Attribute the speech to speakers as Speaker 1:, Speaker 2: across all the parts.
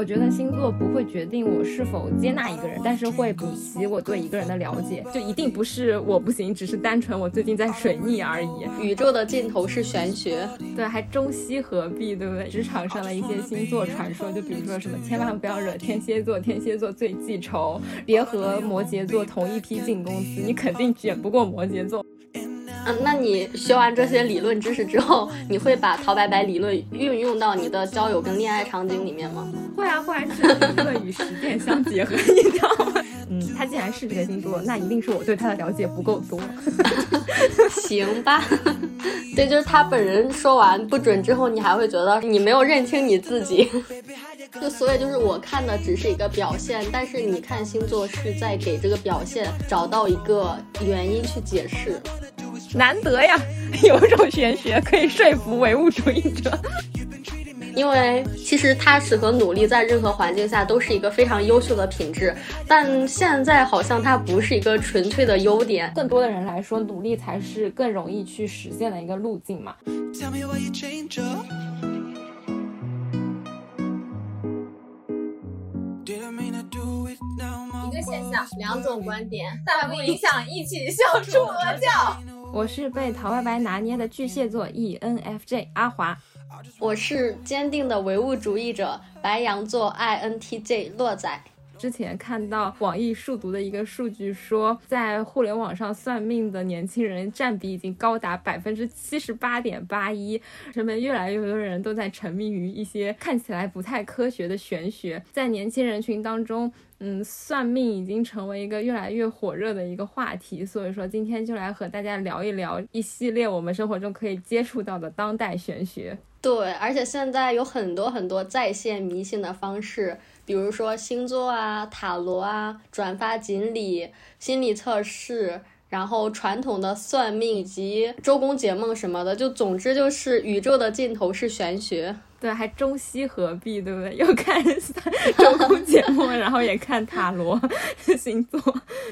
Speaker 1: 我觉得星座不会决定我是否接纳一个人，但是会补齐我对一个人的了解。就一定不是我不行，只是单纯我最近在水逆而已。
Speaker 2: 宇宙的尽头是玄学，
Speaker 1: 对，还中西合璧，对不对？职场上的一些星座传说，就比如说什么，千万不要惹天蝎座，天蝎座最记仇，别和摩羯座同一批进公司，你肯定卷不过摩羯座。
Speaker 2: 嗯，那你学完这些理论知识之后，你会把陶白白理论运用到你的交友跟恋爱场景里面吗？
Speaker 1: 会啊，会啊，是理论与实践相结合，你知道吗？嗯，他既然是这个星座，那一定是我对他的了解不够多。
Speaker 2: 行吧，对，就是他本人说完不准之后，你还会觉得你没有认清你自己。就所以就是我看的只是一个表现，但是你看星座是在给这个表现找到一个原因去解释。
Speaker 1: 难得呀，有种玄学可以说服唯物主义者。
Speaker 2: 因为其实踏实和努力在任何环境下都是一个非常优秀的品质，但现在好像它不是一个纯粹的优点。
Speaker 1: 更多的人来说，努力才是更容易去实现的一个路径嘛。
Speaker 2: 一个现象，两种观点，但不影响一起笑出 鹅叫。
Speaker 1: 我是被陶白白拿捏的巨蟹座 ENFJ 阿华，
Speaker 2: 我是坚定的唯物主义者白羊座 INTJ 洛仔。
Speaker 1: 之前看到网易数独的一个数据说，在互联网上算命的年轻人占比已经高达百分之七十八点八一，人们越来越多人都在沉迷于一些看起来不太科学的玄学，在年轻人群当中。嗯，算命已经成为一个越来越火热的一个话题，所以说今天就来和大家聊一聊一系列我们生活中可以接触到的当代玄学。
Speaker 2: 对，而且现在有很多很多在线迷信的方式，比如说星座啊、塔罗啊、转发锦鲤、心理测试。然后传统的算命以及周公解梦什么的，就总之就是宇宙的尽头是玄学，
Speaker 1: 对，还中西合璧，对不对？又看周公解梦，然后也看塔罗 星座，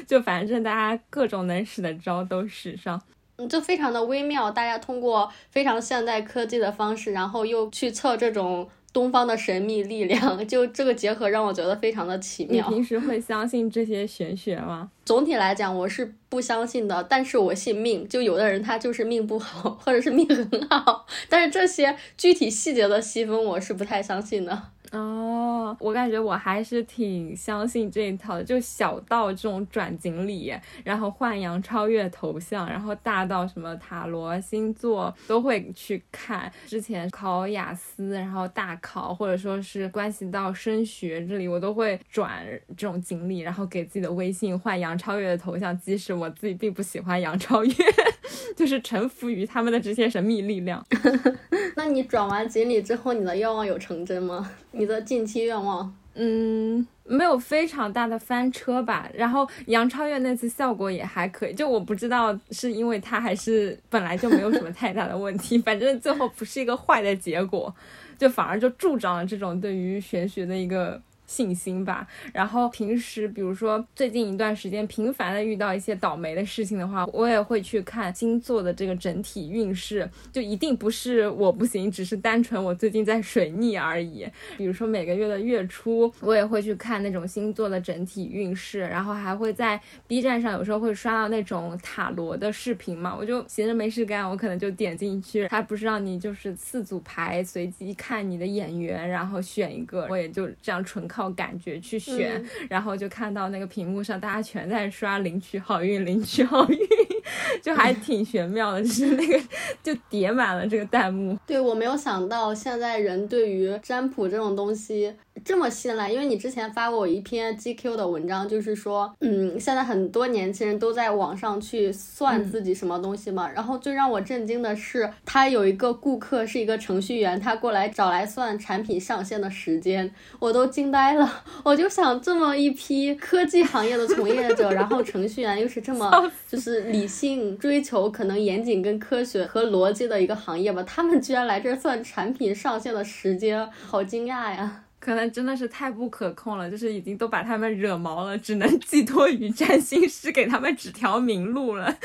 Speaker 1: 就反正大家各种能使的招都使上，
Speaker 2: 嗯，就非常的微妙。大家通过非常现代科技的方式，然后又去测这种。东方的神秘力量，就这个结合让我觉得非常的奇妙。
Speaker 1: 你平时会相信这些玄学吗？
Speaker 2: 总体来讲，我是不相信的，但是我信命。就有的人他就是命不好，或者是命很好，但是这些具体细节的细分，我是不太相信的。
Speaker 1: 哦，我感觉我还是挺相信这一套的，就小到这种转锦鲤，然后换杨超越头像，然后大到什么塔罗星座都会去看。之前考雅思，然后大考，或者说是关系到升学这里，我都会转这种锦鲤，然后给自己的微信换杨超越的头像，即使我自己并不喜欢杨超越，就是臣服于他们的这些神秘力量。
Speaker 2: 那你转完锦鲤之后，你的愿望有成真吗？你的近期愿望，
Speaker 1: 嗯，没有非常大的翻车吧。然后杨超越那次效果也还可以，就我不知道是因为她还是本来就没有什么太大的问题，反正最后不是一个坏的结果，就反而就助长了这种对于玄学的一个。信心吧。然后平时，比如说最近一段时间频繁的遇到一些倒霉的事情的话，我也会去看星座的这个整体运势。就一定不是我不行，只是单纯我最近在水逆而已。比如说每个月的月初，我也会去看那种星座的整体运势。然后还会在 B 站上有时候会刷到那种塔罗的视频嘛，我就闲着没事干，我可能就点进去。它不是让你就是四组牌随机看你的眼缘，然后选一个，我也就这样纯靠。靠感觉去选，然后就看到那个屏幕上大家全在刷领取好运，领取好运，就还挺玄妙的，就是那个就叠满了这个弹幕。
Speaker 2: 对我没有想到现在人对于占卜这种东西。这么信赖，因为你之前发过我一篇 GQ 的文章，就是说，嗯，现在很多年轻人都在网上去算自己什么东西嘛。然后最让我震惊的是，他有一个顾客是一个程序员，他过来找来算产品上线的时间，我都惊呆了。我就想，这么一批科技行业的从业者，然后程序员又是这么就是理性追求可能严谨跟科学和逻辑的一个行业吧，他们居然来这算产品上线的时间，好惊讶呀！
Speaker 1: 可能真的是太不可控了，就是已经都把他们惹毛了，只能寄托于占星师给他们指条明路了。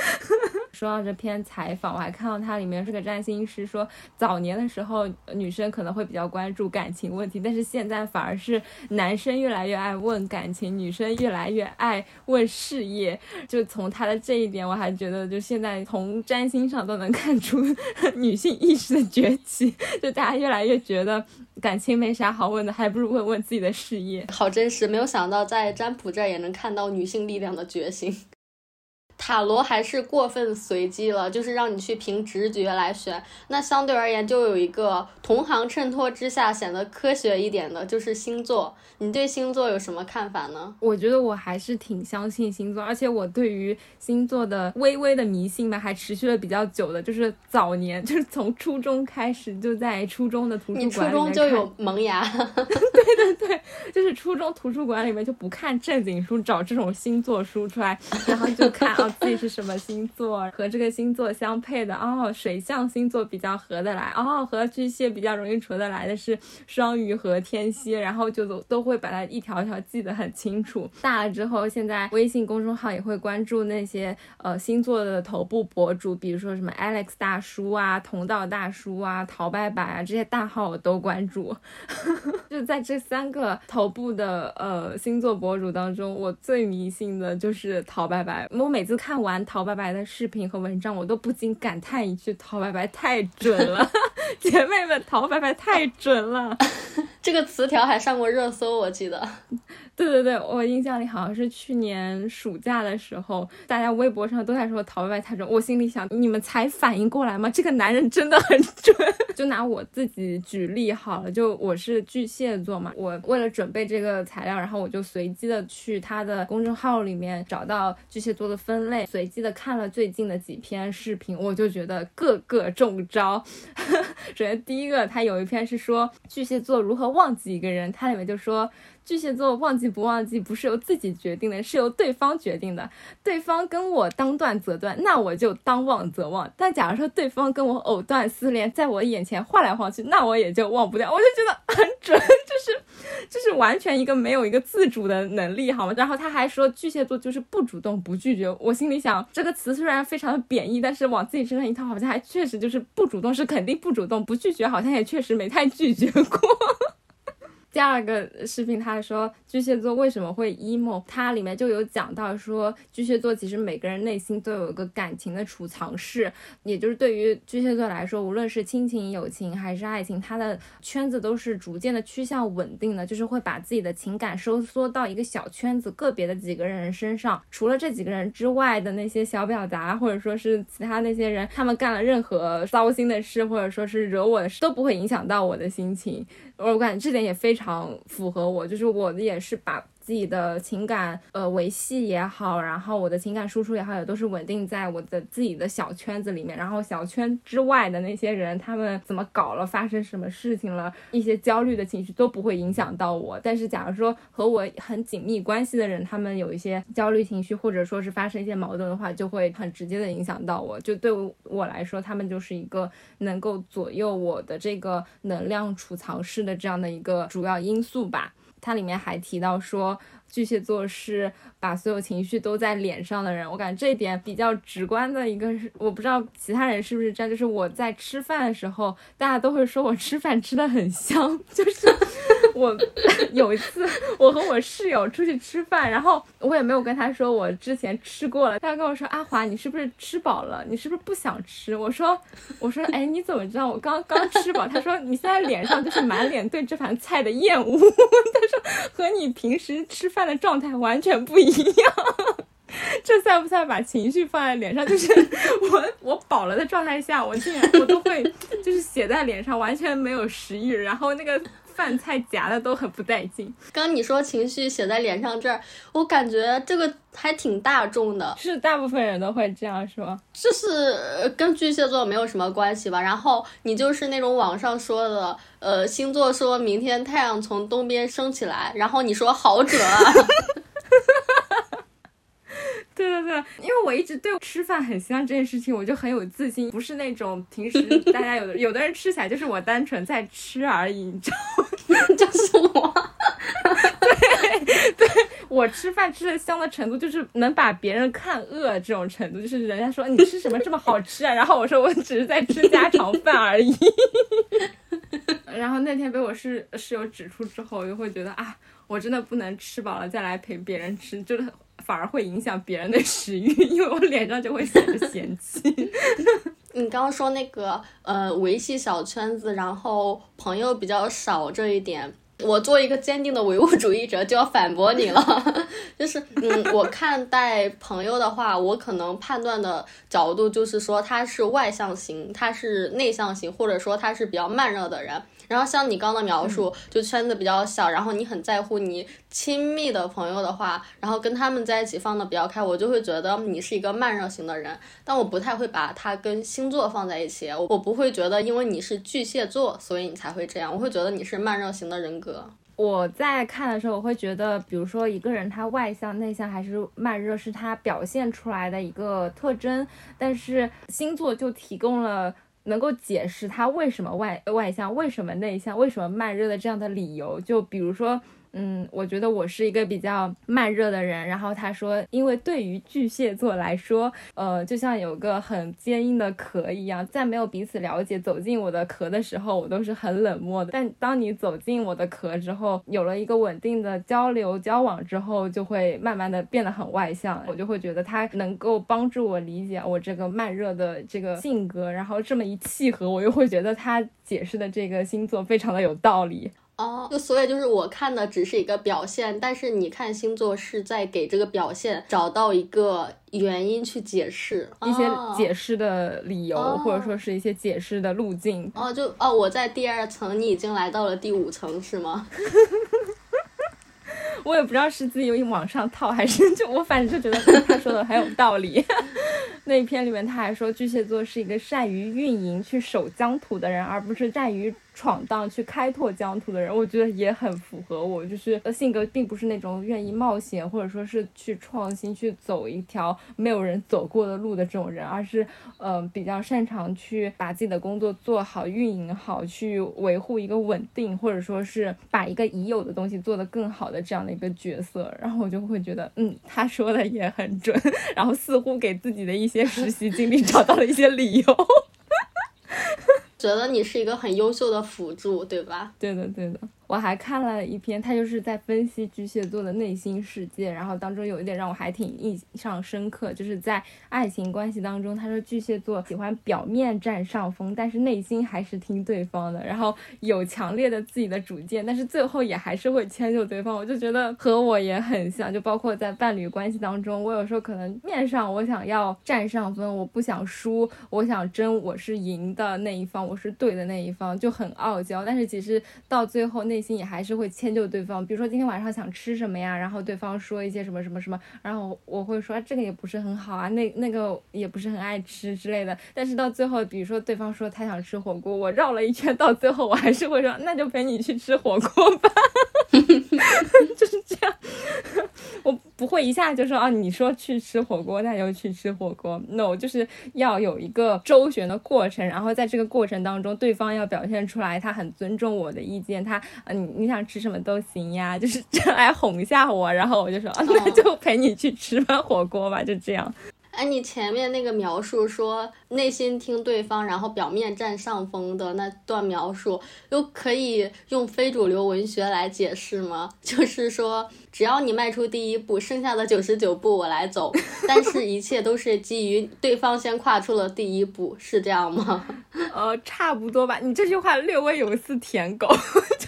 Speaker 1: 说到这篇采访，我还看到它里面是个占星师说，早年的时候女生可能会比较关注感情问题，但是现在反而是男生越来越爱问感情，女生越来越爱问事业。就从他的这一点，我还觉得就现在从占星上都能看出 女性意识的崛起，就大家越来越觉得感情没啥好问的，还不如问问自己的事业。
Speaker 2: 好真实，没有想到在占卜这儿也能看到女性力量的觉醒。塔罗还是过分随机了，就是让你去凭直觉来选。那相对而言，就有一个同行衬托之下显得科学一点的，就是星座。你对星座有什么看法呢？
Speaker 1: 我觉得我还是挺相信星座，而且我对于星座的微微的迷信吧，还持续了比较久的。就是早年，就是从初中开始，就在初中的图书馆。
Speaker 2: 你初中就有萌芽？
Speaker 1: 对对对，就是初中图书馆里面就不看正经书，找这种星座书出来，然后就看啊。自己是什么星座，和这个星座相配的哦，水象星座比较合得来哦，和巨蟹比较容易处得来的是双鱼和天蝎，然后就都都会把它一条一条记得很清楚。大了之后，现在微信公众号也会关注那些呃星座的头部博主，比如说什么 Alex 大叔啊、同道大叔啊、陶白白啊这些大号我都关注。就在这三个头部的呃星座博主当中，我最迷信的就是陶白白。我每次。看完陶白白的视频和文章，我都不禁感叹一句：陶白白太准了，姐妹们，陶白白太准了。
Speaker 2: 这个词条还上过热搜，我记得。
Speaker 1: 对对对，我印象里好像是去年暑假的时候，大家微博上都在说陶白白太准。我心里想，你们才反应过来吗？这个男人真的很准。就拿我自己举例好了，就我是巨蟹座嘛，我为了准备这个材料，然后我就随机的去他的公众号里面找到巨蟹座的分类，随机的看了最近的几篇视频，我就觉得个个中招。首先第一个，他有一篇是说巨蟹座如何忘记一个人，他里面就说。巨蟹座忘记不忘记不是由自己决定的，是由对方决定的。对方跟我当断则断，那我就当忘则忘。但假如说对方跟我藕断丝连，在我眼前晃来晃去，那我也就忘不掉。我就觉得很准，就是就是完全一个没有一个自主的能力，好吗？然后他还说巨蟹座就是不主动不拒绝。我心里想，这个词虽然非常的贬义，但是往自己身上一套，好像还确实就是不主动是肯定不主动，不拒绝好像也确实没太拒绝过。第二个视频，他说巨蟹座为什么会 emo？它里面就有讲到说，巨蟹座其实每个人内心都有一个感情的储藏室，也就是对于巨蟹座来说，无论是亲情、友情还是爱情，他的圈子都是逐渐的趋向稳定的，就是会把自己的情感收缩到一个小圈子、个别的几个人身上。除了这几个人之外的那些小表达，或者说是其他那些人，他们干了任何糟心的事，或者说是惹我的事，都不会影响到我的心情。我感觉这点也非常常符合我，就是我的也是把。自己的情感呃维系也好，然后我的情感输出也好，也都是稳定在我的自己的小圈子里面。然后小圈之外的那些人，他们怎么搞了，发生什么事情了，一些焦虑的情绪都不会影响到我。但是假如说和我很紧密关系的人，他们有一些焦虑情绪，或者说是发生一些矛盾的话，就会很直接的影响到我。就对我来说，他们就是一个能够左右我的这个能量储藏室的这样的一个主要因素吧。它里面还提到说，巨蟹座是。把所有情绪都在脸上的人，我感觉这一点比较直观的一个是，我不知道其他人是不是这样，就是我在吃饭的时候，大家都会说我吃饭吃的很香，就是我有一次我和我室友出去吃饭，然后我也没有跟他说我之前吃过了，他跟我说阿华你是不是吃饱了，你是不是不想吃？我说我说哎你怎么知道我刚刚吃饱？他说你现在脸上就是满脸对这盘菜的厌恶，他说和你平时吃饭的状态完全不。一样，这算不算把情绪放在脸上？就是我我饱了的状态下，我竟然我都会就是写在脸上，完全没有食欲，然后那个饭菜夹的都很不带劲。
Speaker 2: 刚你说情绪写在脸上这儿，我感觉这个还挺大众的，
Speaker 1: 是大部分人都会这样说。
Speaker 2: 就是跟巨蟹座没有什么关系吧？然后你就是那种网上说的，呃，星座说明天太阳从东边升起来，然后你说好准啊。
Speaker 1: 对对对，因为我一直对吃饭很香这件事情，我就很有自信，不是那种平时 大家有的有的人吃起来就是我单纯在吃而已，你知道吗？
Speaker 2: 就是我，
Speaker 1: 对对。我吃饭吃的香的程度，就是能把别人看饿这种程度，就是人家说你吃什么这么好吃啊，然后我说我只是在吃家常饭而已。然后那天被我室室友指出之后，我就会觉得啊，我真的不能吃饱了再来陪别人吃，就是反而会影响别人的食欲，因为我脸上就会显得嫌弃。
Speaker 2: 你刚刚说那个呃维系小圈子，然后朋友比较少这一点，我作为一个坚定的唯物主义者就要反驳你了。就是嗯，我看待朋友的话，我可能判断的角度就是说他是外向型，他是内向型，或者说他是比较慢热的人。然后像你刚刚的描述，就圈子比较小，然后你很在乎你亲密的朋友的话，然后跟他们在一起放的比较开，我就会觉得你是一个慢热型的人。但我不太会把它跟星座放在一起，我不会觉得因为你是巨蟹座，所以你才会这样。我会觉得你是慢热型的人格。
Speaker 1: 我在看的时候，我会觉得，比如说一个人他外向、内向还是慢热，是他表现出来的一个特征。但是星座就提供了。能够解释他为什么外外向，为什么内向，为什么慢热的这样的理由，就比如说。嗯，我觉得我是一个比较慢热的人。然后他说，因为对于巨蟹座来说，呃，就像有个很坚硬的壳一样，在没有彼此了解、走进我的壳的时候，我都是很冷漠的。但当你走进我的壳之后，有了一个稳定的交流交往之后，就会慢慢的变得很外向。我就会觉得他能够帮助我理解我这个慢热的这个性格。然后这么一契合，我又会觉得他解释的这个星座非常的有道理。
Speaker 2: 哦，就所以就是我看的只是一个表现，但是你看星座是在给这个表现找到一个原因去解释
Speaker 1: 一些解释的理由，或者说是一些解释的路径。
Speaker 2: 哦，就哦，我在第二层，你已经来到了第五层，是吗？
Speaker 1: 我也不知道是自己有往上套，还是就我反正就觉得他说的很有道理。那一篇里面他还说巨蟹座是一个善于运营、去守疆土的人，而不是善于。闯荡去开拓疆土的人，我觉得也很符合我，就是性格并不是那种愿意冒险或者说是去创新去走一条没有人走过的路的这种人，而是嗯比较擅长去把自己的工作做好、运营好，去维护一个稳定，或者说是把一个已有的东西做得更好的这样的一个角色。然后我就会觉得，嗯，他说的也很准，然后似乎给自己的一些实习经历找到了一些理由。
Speaker 2: 觉得你是一个很优秀的辅助，对吧？
Speaker 1: 对的，对的。我还看了一篇，他就是在分析巨蟹座的内心世界，然后当中有一点让我还挺印象深刻，就是在爱情关系当中，他说巨蟹座喜欢表面占上风，但是内心还是听对方的，然后有强烈的自己的主见，但是最后也还是会迁就对方。我就觉得和我也很像，就包括在伴侣关系当中，我有时候可能面上我想要占上风，我不想输，我想争，我是赢的那一方，我是对的那一方，就很傲娇，但是其实到最后内心也还是会迁就对方，比如说今天晚上想吃什么呀，然后对方说一些什么什么什么，然后我会说这个也不是很好啊，那那个也不是很爱吃之类的。但是到最后，比如说对方说他想吃火锅，我绕了一圈，到最后我还是会说那就陪你去吃火锅吧，就是这样。我不会一下就说啊，你说去吃火锅，那就去吃火锅。No，就是要有一个周旋的过程，然后在这个过程当中，对方要表现出来他很尊重我的意见，他啊，你你想吃什么都行呀，就是 来哄一下我，然后我就说啊，那就陪你去吃吧火锅吧，就这样。
Speaker 2: 哎，你前面那个描述说内心听对方，然后表面占上风的那段描述，又可以用非主流文学来解释吗？就是说，只要你迈出第一步，剩下的九十九步我来走，但是一切都是基于对方先跨出了第一步，是这样吗？
Speaker 1: 呃，差不多吧。你这句话略微有一丝舔狗，就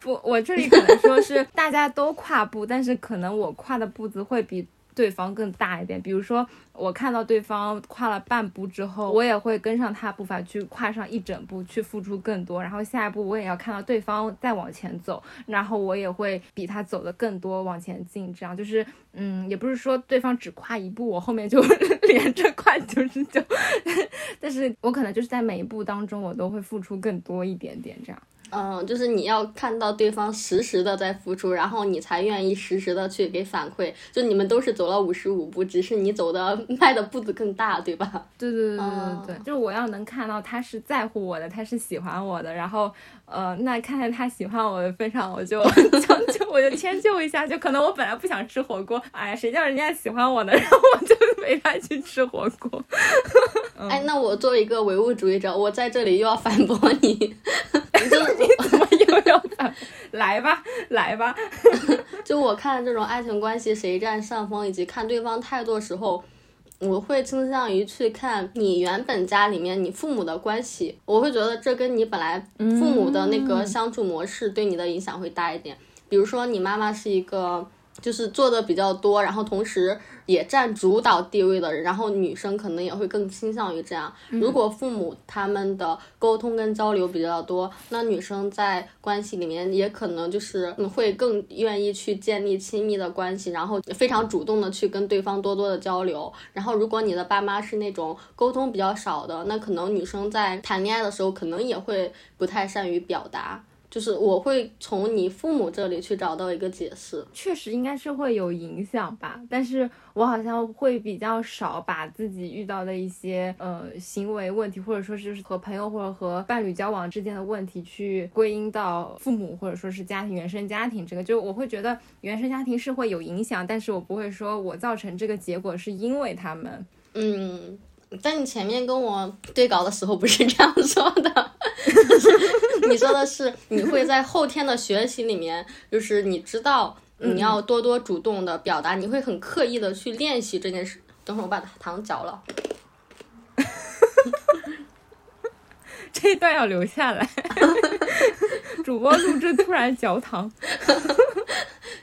Speaker 1: 不，我这里可能说是大家都跨步，但是可能我跨的步子会比。对方更大一点，比如说我看到对方跨了半步之后，我也会跟上他步伐去跨上一整步，去付出更多。然后下一步我也要看到对方再往前走，然后我也会比他走的更多往前进。这样就是，嗯，也不是说对方只跨一步，我后面就 连着跨九十九，但是我可能就是在每一步当中，我都会付出更多一点点这样。
Speaker 2: 嗯，就是你要看到对方实时的在付出，然后你才愿意实时的去给反馈。就你们都是走了五十五步，只是你走的 迈的步子更大，对吧？
Speaker 1: 对对对对对对，就是我要能看到他是在乎我的，他是喜欢我的，然后。呃，那看在他喜欢我的份上，我就将 就，我就迁就一下。就可能我本来不想吃火锅，哎呀，谁叫人家喜欢我呢？然后我就陪他去吃火锅。
Speaker 2: 哎，那我作为一个唯物主义者，我在这里又要反驳你，
Speaker 1: 就是你怎么又要反？来吧，来吧。
Speaker 2: 就我看这种爱情关系谁占上风，以及看对方态度时候。我会倾向于去看你原本家里面你父母的关系，我会觉得这跟你本来父母的那个相处模式对你的影响会大一点。比如说你妈妈是一个。就是做的比较多，然后同时也占主导地位的人，然后女生可能也会更倾向于这样。如果父母他们的沟通跟交流比较多，那女生在关系里面也可能就是会更愿意去建立亲密的关系，然后非常主动的去跟对方多多的交流。然后如果你的爸妈是那种沟通比较少的，那可能女生在谈恋爱的时候可能也会不太善于表达。就是我会从你父母这里去找到一个解释，
Speaker 1: 确实应该是会有影响吧，但是我好像会比较少把自己遇到的一些呃行为问题，或者说是和朋友或者和伴侣交往之间的问题去归因到父母或者说是家庭原生家庭这个，就我会觉得原生家庭是会有影响，但是我不会说我造成这个结果是因为他们，
Speaker 2: 嗯。在你前面跟我对稿的时候不是这样说的，你说的是你会在后天的学习里面，就是你知道你要多多主动的表达，你会很刻意的去练习这件事。等会儿我把糖嚼了，
Speaker 1: 这一段要留下来。主播录制突然嚼糖，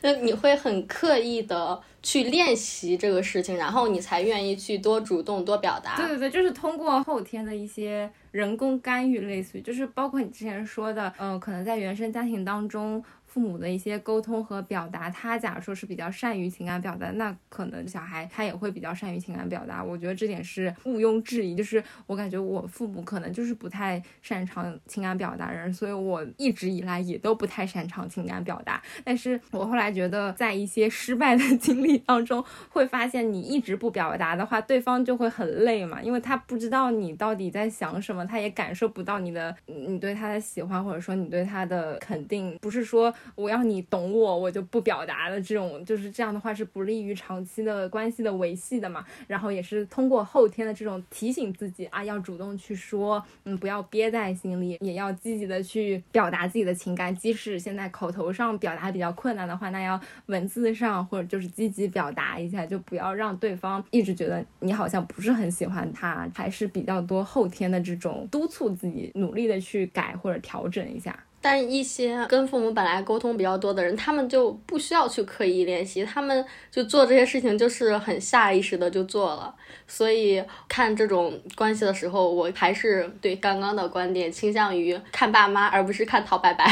Speaker 2: 那你会很刻意的。去练习这个事情，然后你才愿意去多主动、多表达。
Speaker 1: 对对对，就是通过后天的一些人工干预，类似于就是包括你之前说的，嗯，可能在原生家庭当中。父母的一些沟通和表达，他假如说是比较善于情感表达，那可能小孩他也会比较善于情感表达。我觉得这点是毋庸置疑。就是我感觉我父母可能就是不太擅长情感表达人，所以我一直以来也都不太擅长情感表达。但是我后来觉得，在一些失败的 经历当中，会发现你一直不表达的话，对方就会很累嘛，因为他不知道你到底在想什么，他也感受不到你的你对他的喜欢，或者说你对他的肯定，不是说。我要你懂我，我就不表达的这种，就是这样的话是不利于长期的关系的维系的嘛。然后也是通过后天的这种提醒自己啊，要主动去说，嗯，不要憋在心里，也要积极的去表达自己的情感。即使现在口头上表达比较困难的话，那要文字上或者就是积极表达一下，就不要让对方一直觉得你好像不是很喜欢他，还是比较多后天的这种督促自己努力的去改或者调整一下。
Speaker 2: 但一些跟父母本来沟通比较多的人，他们就不需要去刻意练习，他们就做这些事情就是很下意识的就做了。所以看这种关系的时候，我还是对刚刚的观点倾向于看爸妈，而不是看陶白白。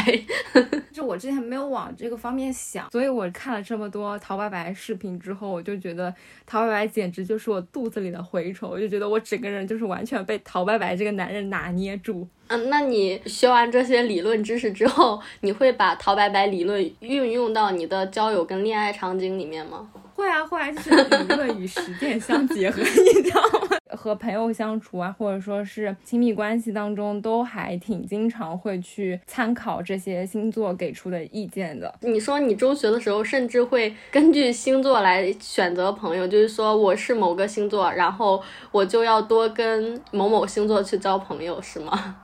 Speaker 1: 就我之前没有往这个方面想，所以我看了这么多陶白白视频之后，我就觉得陶白白简直就是我肚子里的蛔虫，我就觉得我整个人就是完全被陶白白这个男人拿捏住。
Speaker 2: 嗯，那你学完这些理论知识之后，你会把陶白白理论运用到你的交友跟恋爱场景里面吗？
Speaker 1: 会啊会啊，就是理论与实践相结合，你知道吗？和朋友相处啊，或者说是亲密关系当中，都还挺经常会去参考这些星座给出的意见的。
Speaker 2: 你说你中学的时候，甚至会根据星座来选择朋友，就是说我是某个星座，然后我就要多跟某某星座去交朋友，是吗？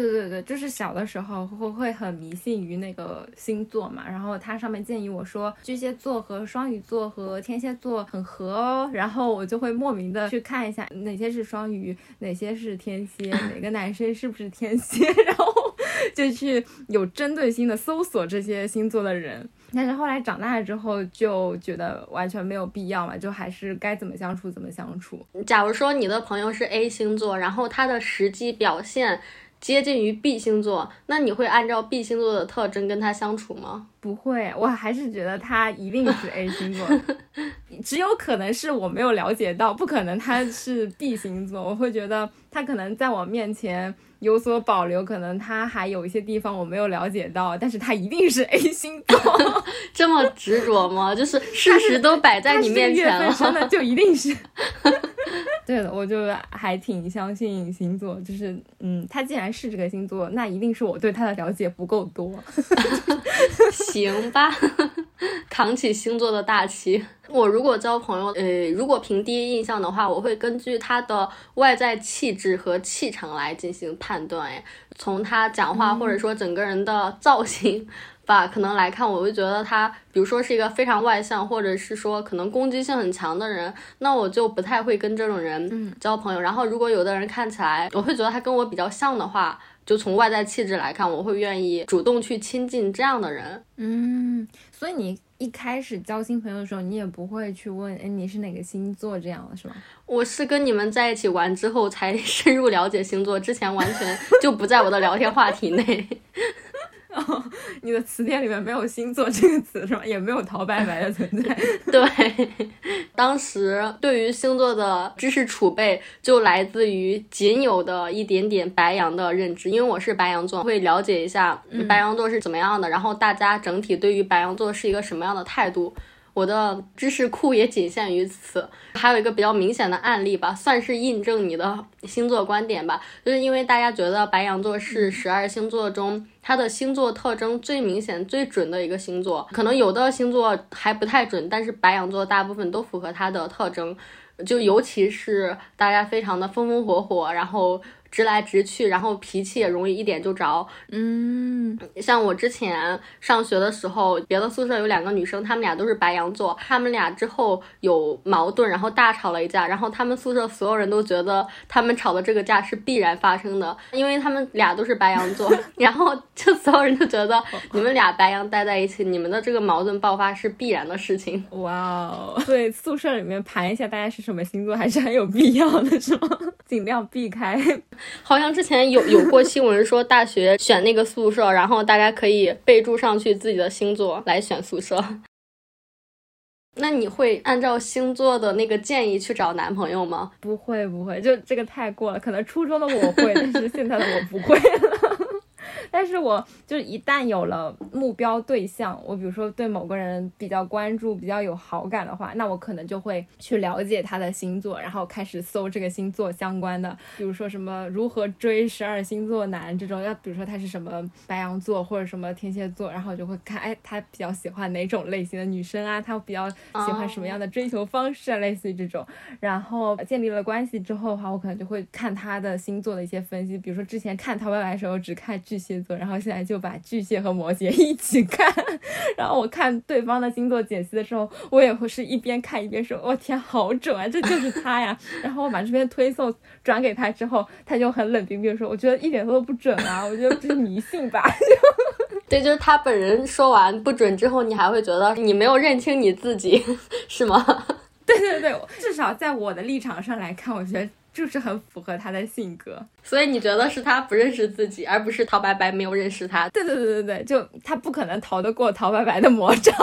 Speaker 1: 对对对对，就是小的时候会会很迷信于那个星座嘛，然后它上面建议我说巨蟹座和双鱼座和天蝎座很合哦，然后我就会莫名的去看一下哪些是双鱼，哪些是天蝎，哪个男生是不是天蝎，然后就去有针对性的搜索这些星座的人。但是后来长大了之后就觉得完全没有必要嘛，就还是该怎么相处怎么相处。
Speaker 2: 假如说你的朋友是 A 星座，然后他的实际表现。接近于 B 星座，那你会按照 B 星座的特征跟他相处吗？
Speaker 1: 不会，我还是觉得他一定是 A 星座。只有可能是我没有了解到，不可能他是 B 星座。我会觉得他可能在我面前有所保留，可能他还有一些地方我没有了解到，但是他一定是 A 星座。
Speaker 2: 这么执着吗？就是事实都摆在你面前了，
Speaker 1: 真的就一定是。对的，我就还挺相信星座，就是嗯，他既然是这个星座，那一定是我对他的了解不够多。
Speaker 2: 行吧，扛起星座的大旗。我如果交朋友，呃，如果凭第一印象的话，我会根据他的外在气质和气场来进行判断。哎，从他讲话或者说整个人的造型。吧，可能来看，我会觉得他，比如说是一个非常外向，或者是说可能攻击性很强的人，那我就不太会跟这种人交朋友。然后，如果有的人看起来，我会觉得他跟我比较像的话，就从外在气质来看，我会愿意主动去亲近这样的人。
Speaker 1: 嗯，所以你一开始交新朋友的时候，你也不会去问，哎，你是哪个星座这样的是吗？
Speaker 2: 我是跟你们在一起玩之后才 深入了解星座，之前完全就不在我的聊天话题内。
Speaker 1: 哦，你的词典里面没有星座这个词是吗？也没有陶白白的存在。
Speaker 2: 对，当时对于星座的知识储备就来自于仅有的一点点白羊的认知，因为我是白羊座，会了解一下白羊座是怎么样的，然后大家整体对于白羊座是一个什么样的态度。我的知识库也仅限于此。还有一个比较明显的案例吧，算是印证你的星座观点吧，就是因为大家觉得白羊座是十二星座中它的星座特征最明显、最准的一个星座，可能有的星座还不太准，但是白羊座大部分都符合它的特征，就尤其是大家非常的风风火火，然后。直来直去，然后脾气也容易一点就着。
Speaker 1: 嗯，
Speaker 2: 像我之前上学的时候，别的宿舍有两个女生，她们俩都是白羊座，她们俩之后有矛盾，然后大吵了一架，然后她们宿舍所有人都觉得她们吵的这个架是必然发生的，因为她们俩都是白羊座，然后就所有人都觉得 你们俩白羊待在一起，你们的这个矛盾爆发是必然的事情。
Speaker 1: 哇哦，对，宿舍里面盘一下大家是什么星座还是很有必要的，是吗？尽量避开。
Speaker 2: 好像之前有有过新闻说，大学选那个宿舍，然后大家可以备注上去自己的星座来选宿舍。那你会按照星座的那个建议去找男朋友吗？
Speaker 1: 不会，不会，就这个太过了。可能初中的我会，但是现在的我不会了。但是我就一旦有了目标对象，我比如说对某个人比较关注、比较有好感的话，那我可能就会去了解他的星座，然后开始搜这个星座相关的，比如说什么如何追十二星座男这种，要比如说他是什么白羊座或者什么天蝎座，然后我就会看，哎，他比较喜欢哪种类型的女生啊，他比较喜欢什么样的追求方式啊，类似于这种。然后建立了关系之后的话，我可能就会看他的星座的一些分析，比如说之前看《淘白白》的时候只看巨蟹。星座，然后现在就把巨蟹和摩羯 一起看，然后我看对方的星座解析的时候，我也会是一边看一边说：“我天，好准啊，这就是他呀！”然后我把这篇推送转给他之后，他就很冷冰冰说：“我觉得一点都不准啊，我觉得这是迷信吧。”
Speaker 2: 对，就是他本人说完不准之后，你还会觉得你没有认清你自己，是吗？
Speaker 1: 对对对，至少在我的立场上来看，我觉得。就是很符合他的性格，
Speaker 2: 所以你觉得是他不认识自己，而不是陶白白没有认识他？
Speaker 1: 对对对对对，就他不可能逃得过陶白白的魔掌。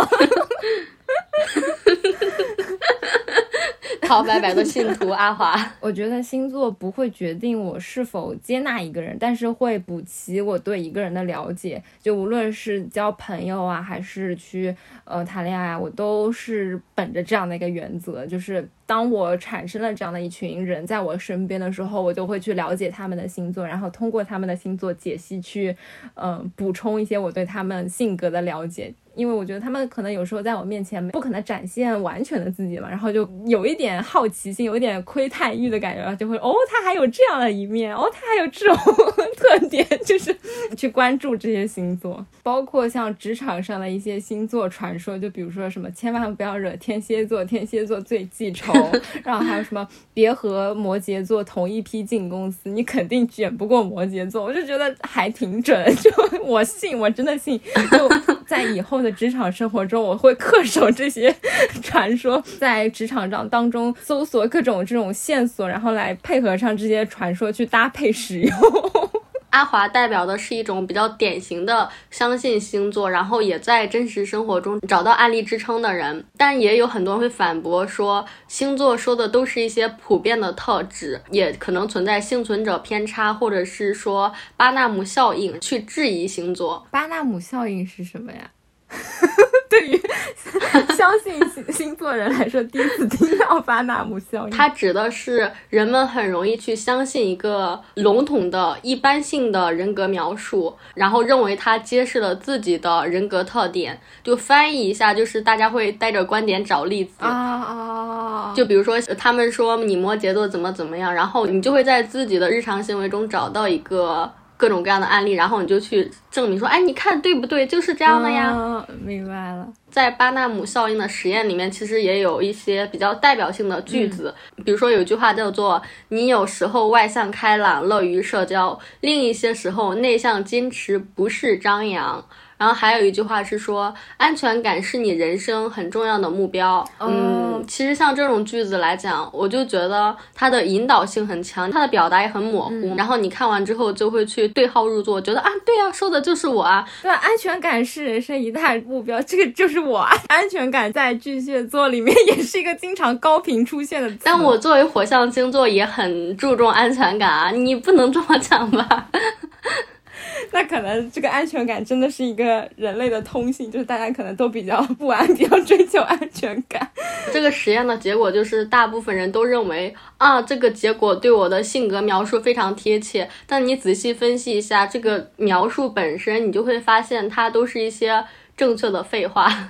Speaker 2: 陶白白的信徒阿华，
Speaker 1: 我觉得星座不会决定我是否接纳一个人，但是会补齐我对一个人的了解。就无论是交朋友啊，还是去呃谈恋爱，我都是本着这样的一个原则，就是当我产生了这样的一群人在我身边的时候，我就会去了解他们的星座，然后通过他们的星座解析去嗯补充一些我对他们性格的了解。因为我觉得他们可能有时候在我面前不可能展现完全的自己嘛，然后就有一点好奇心，有一点窥探欲的感觉，就会哦，他还有这样的一面，哦，他还有这种 特点，就是 去关注这些星座，包括像职场上的一些星座传说，就比如说什么千万不要惹天蝎座，天蝎座最记仇，然后还有什么别和摩羯座同一批进公司，你肯定卷不过摩羯座，我就觉得还挺准，就我信，我真的信，就在以后的。职场生活中，我会恪守这些传说，在职场上当中搜索各种这种线索，然后来配合上这些传说去搭配使用。
Speaker 2: 阿华代表的是一种比较典型的相信星座，然后也在真实生活中找到案例支撑的人。但也有很多人会反驳说，星座说的都是一些普遍的特质，也可能存在幸存者偏差，或者是说巴纳姆效应去质疑星座。
Speaker 1: 巴纳姆效应是什么呀？对于相信星星座人来说，第一次听到巴纳姆效应。
Speaker 2: 它指的是人们很容易去相信一个笼统的一般性的人格描述，然后认为它揭示了自己的人格特点。就翻译一下，就是大家会带着观点找例子
Speaker 1: 啊啊！
Speaker 2: 就比如说，他们说你摩羯座怎么怎么样，然后你就会在自己的日常行为中找到一个。各种各样的案例，然后你就去证明说，哎，你看对不对？就是这样的
Speaker 1: 呀。明白了。
Speaker 2: 在巴纳姆效应的实验里面，其实也有一些比较代表性的句子，比如说有一句话叫做“你有时候外向开朗，乐于社交；另一些时候内向矜持，不是张扬。”然后还有一句话是说，安全感是你人生很重要的目标。嗯，其实像这种句子来讲，我就觉得它的引导性很强，它的表达也很模糊。然后你看完之后就会去对号入座，觉得啊，对啊，说的就是我啊。
Speaker 1: 对，安全感是人生一大目标，这个就是我。安全感在巨蟹座里面也是一个经常高频出现的。
Speaker 2: 但我作为火象星座也很注重安全感啊，你不能这么讲吧？
Speaker 1: 那可能这个安全感真的是一个人类的通性，就是大家可能都比较不安，比较追求安全感。
Speaker 2: 这个实验的结果就是，大部分人都认为啊，这个结果对我的性格描述非常贴切。但你仔细分析一下这个描述本身，你就会发现它都是一些正确的废话。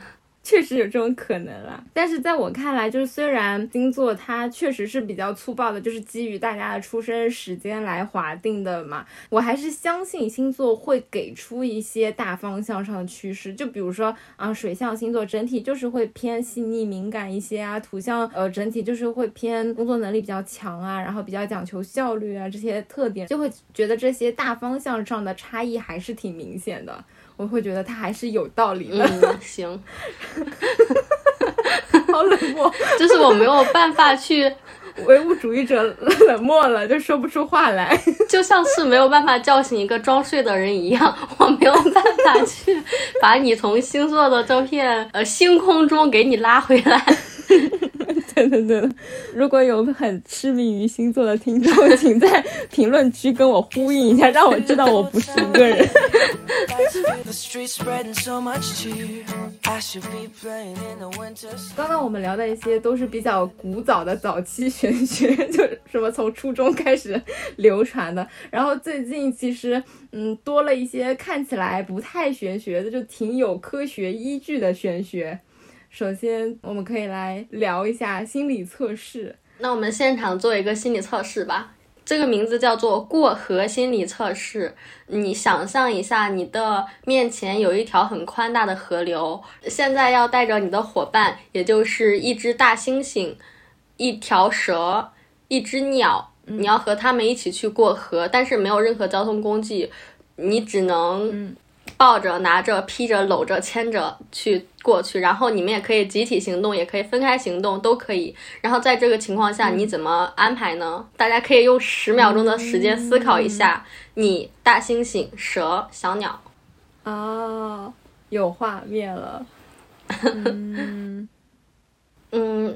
Speaker 1: 确实有这种可能啊，但是在我看来，就是虽然星座它确实是比较粗暴的，就是基于大家的出生时间来划定的嘛，我还是相信星座会给出一些大方向上的趋势。就比如说啊，水象星座整体就是会偏细腻敏感一些啊，土象呃整体就是会偏工作能力比较强啊，然后比较讲求效率啊这些特点，就会觉得这些大方向上的差异还是挺明显的。我会觉得他还是有道理的。
Speaker 2: 嗯，行，
Speaker 1: 好冷漠，
Speaker 2: 就是我没有办法去
Speaker 1: 唯物主义者冷漠了，就说不出话来，
Speaker 2: 就像是没有办法叫醒一个装睡的人一样，我没有办法去把你从星座的照片呃星空中给你拉回来。
Speaker 1: 对 对对，如果有很痴迷于星座的听众，请在评论区跟我呼应一下，让我知道我不是一个人。刚刚我们聊的一些都是比较古早的早期玄学，就什么从初中开始流传的，然后最近其实嗯多了一些看起来不太玄学的，就挺有科学依据的玄学。首先，我们可以来聊一下心理测试。
Speaker 2: 那我们现场做一个心理测试吧。这个名字叫做过河心理测试。你想象一下，你的面前有一条很宽大的河流，现在要带着你的伙伴，也就是一只大猩猩、一条蛇、一只鸟，你要和他们一起去过河，但是没有任何交通工具，你只能。抱着、拿着、披着、搂着、牵着去过去，然后你们也可以集体行动，也可以分开行动，都可以。然后在这个情况下，你怎么安排呢？大家可以用十秒钟的时间思考一下。你大猩猩、蛇、小鸟。
Speaker 1: 哦，有画面了。嗯。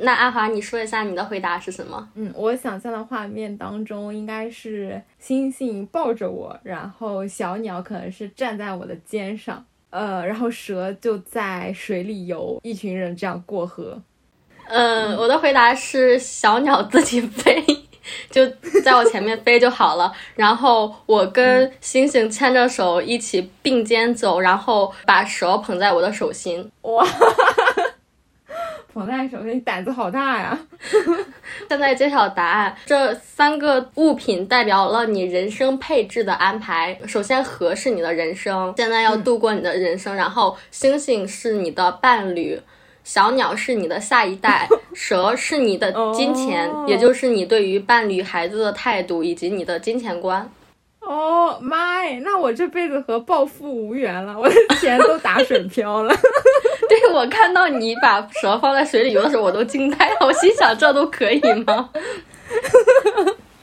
Speaker 2: 嗯，那阿华，你说一下你的回答是什么？
Speaker 1: 嗯，我想象的画面当中应该是星星抱着我，然后小鸟可能是站在我的肩上，呃，然后蛇就在水里游，一群人这样过河。
Speaker 2: 嗯，我的回答是小鸟自己飞，就在我前面飞就好了，然后我跟星星牵着手一起并肩走，然后把蛇捧在我的手心。
Speaker 1: 哇！捧在手心，你胆子好大呀！
Speaker 2: 现在揭晓答案，这三个物品代表了你人生配置的安排。首先，河是你的人生，现在要度过你的人生。然后，星星是你的伴侣，小鸟是你的下一代，蛇是你的金钱，也就是你对于伴侣、孩子的态度以及你的金钱观。
Speaker 1: 哦妈呀，那我这辈子和暴富无缘了，我的钱都打水漂了。
Speaker 2: 对我看到你把蛇放在水里游的时候，我都惊呆了。我心想，这都可以吗？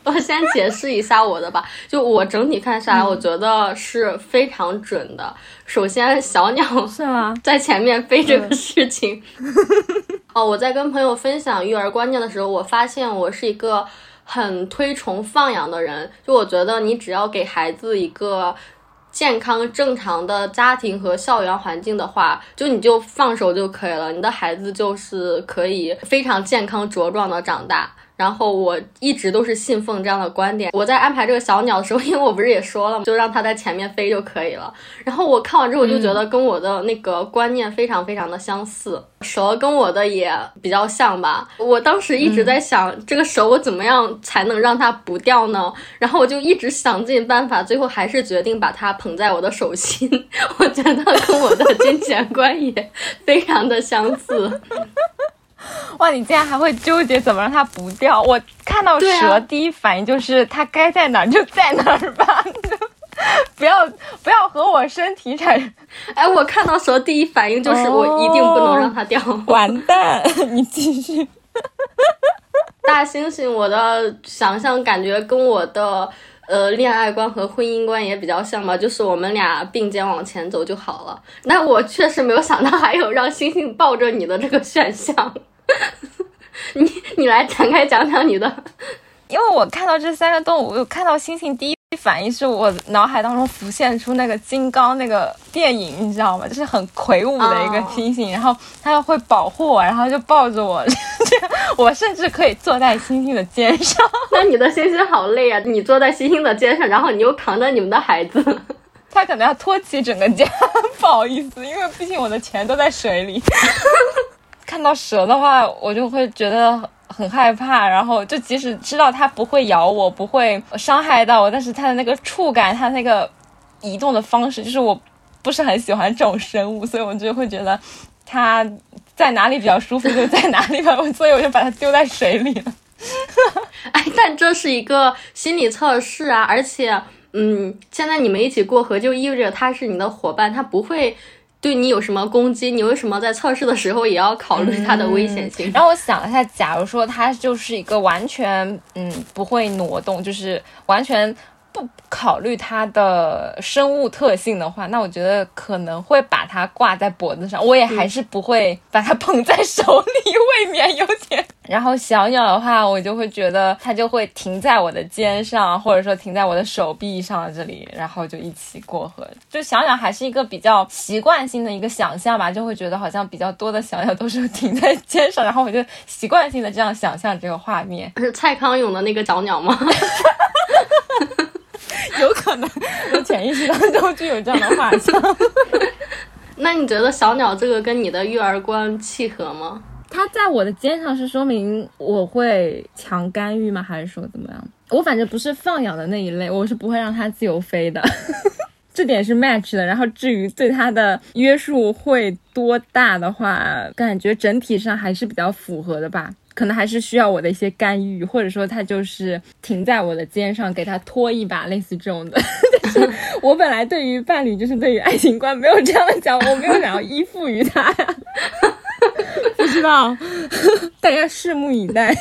Speaker 2: 我先解释一下我的吧，就我整体看下来，我觉得是非常准的。首先，小鸟
Speaker 1: 是吗？
Speaker 2: 在前面飞这个事情。哦，我在跟朋友分享育儿观念的时候，我发现我是一个很推崇放养的人。就我觉得，你只要给孩子一个健康正常的家庭和校园环境的话，就你就放手就可以了，你的孩子就是可以非常健康茁壮的长大。然后我一直都是信奉这样的观点。我在安排这个小鸟的时候，因为我不是也说了嘛？就让它在前面飞就可以了。然后我看完之后，我就觉得跟我的那个观念非常非常的相似，蛇跟我的也比较像吧。我当时一直在想，这个蛇我怎么样才能让它不掉呢？然后我就一直想尽办法，最后还是决定把它捧在我的手心。我觉得跟我的金钱观也非常的相似。
Speaker 1: 哇，你竟然还会纠结怎么让它不掉？我看到蛇第一反应就是它该在哪儿就在哪儿吧，不要不要和我身体产生。
Speaker 2: 哎，我看到蛇第一反应就是我一定不能让它掉。
Speaker 1: 完蛋，你继续。
Speaker 2: 大猩猩，我的想象感觉跟我的呃恋爱观和婚姻观也比较像吧，就是我们俩并肩往前走就好了。那我确实没有想到还有让猩猩抱着你的这个选项。你你来展开讲讲你的，
Speaker 1: 因为我看到这三个动物，我看到猩猩第一反应是我脑海当中浮现出那个金刚那个电影，你知道吗？就是很魁梧的一个猩猩，然后它会保护我，然后就抱着我，我甚至可以坐在猩猩的肩上。
Speaker 2: 那你的猩猩好累啊！你坐在猩猩的肩上，然后你又扛着你们的孩子，
Speaker 1: 他可能要托起整个家，不好意思，因为毕竟我的钱都在水里。看到蛇的话，我就会觉得很害怕，然后就即使知道它不会咬我，不会伤害到我，但是它的那个触感，它那个移动的方式，就是我不是很喜欢这种生物，所以我就会觉得它在哪里比较舒服就在哪里吧，所以我就把它丢在水里了。
Speaker 2: 哎，但这是一个心理测试啊，而且，嗯，现在你们一起过河，就意味着它是你的伙伴，它不会。对你有什么攻击？你为什么在测试的时候也要考虑它的危险性？
Speaker 1: 然后我想一下，假如说它就是一个完全嗯不会挪动，就是完全。不考虑它的生物特性的话，那我觉得可能会把它挂在脖子上，我也还是不会把它捧在手里，未免有点。然后小鸟的话，我就会觉得它就会停在我的肩上，或者说停在我的手臂上这里，然后就一起过河。就小鸟还是一个比较习惯性的一个想象吧，就会觉得好像比较多的小鸟都是停在肩上，然后我就习惯性的这样想象这个画面。
Speaker 2: 是蔡康永的那个小鸟吗？
Speaker 1: 有可能，我潜意识当中就有这样的画像。
Speaker 2: 那你觉得小鸟这个跟你的育儿观契合吗？
Speaker 1: 它在我的肩上是说明我会强干预吗？还是说怎么样？我反正不是放养的那一类，我是不会让它自由飞的，这点是 match 的。然后至于对它的约束会多大的话，感觉整体上还是比较符合的吧。可能还是需要我的一些干预，或者说他就是停在我的肩上，给他拖一把，类似这种的。但是我本来对于伴侣，就是对于爱情观没有这样讲，我没有想要依附于他呀。不知道，大家拭目以待。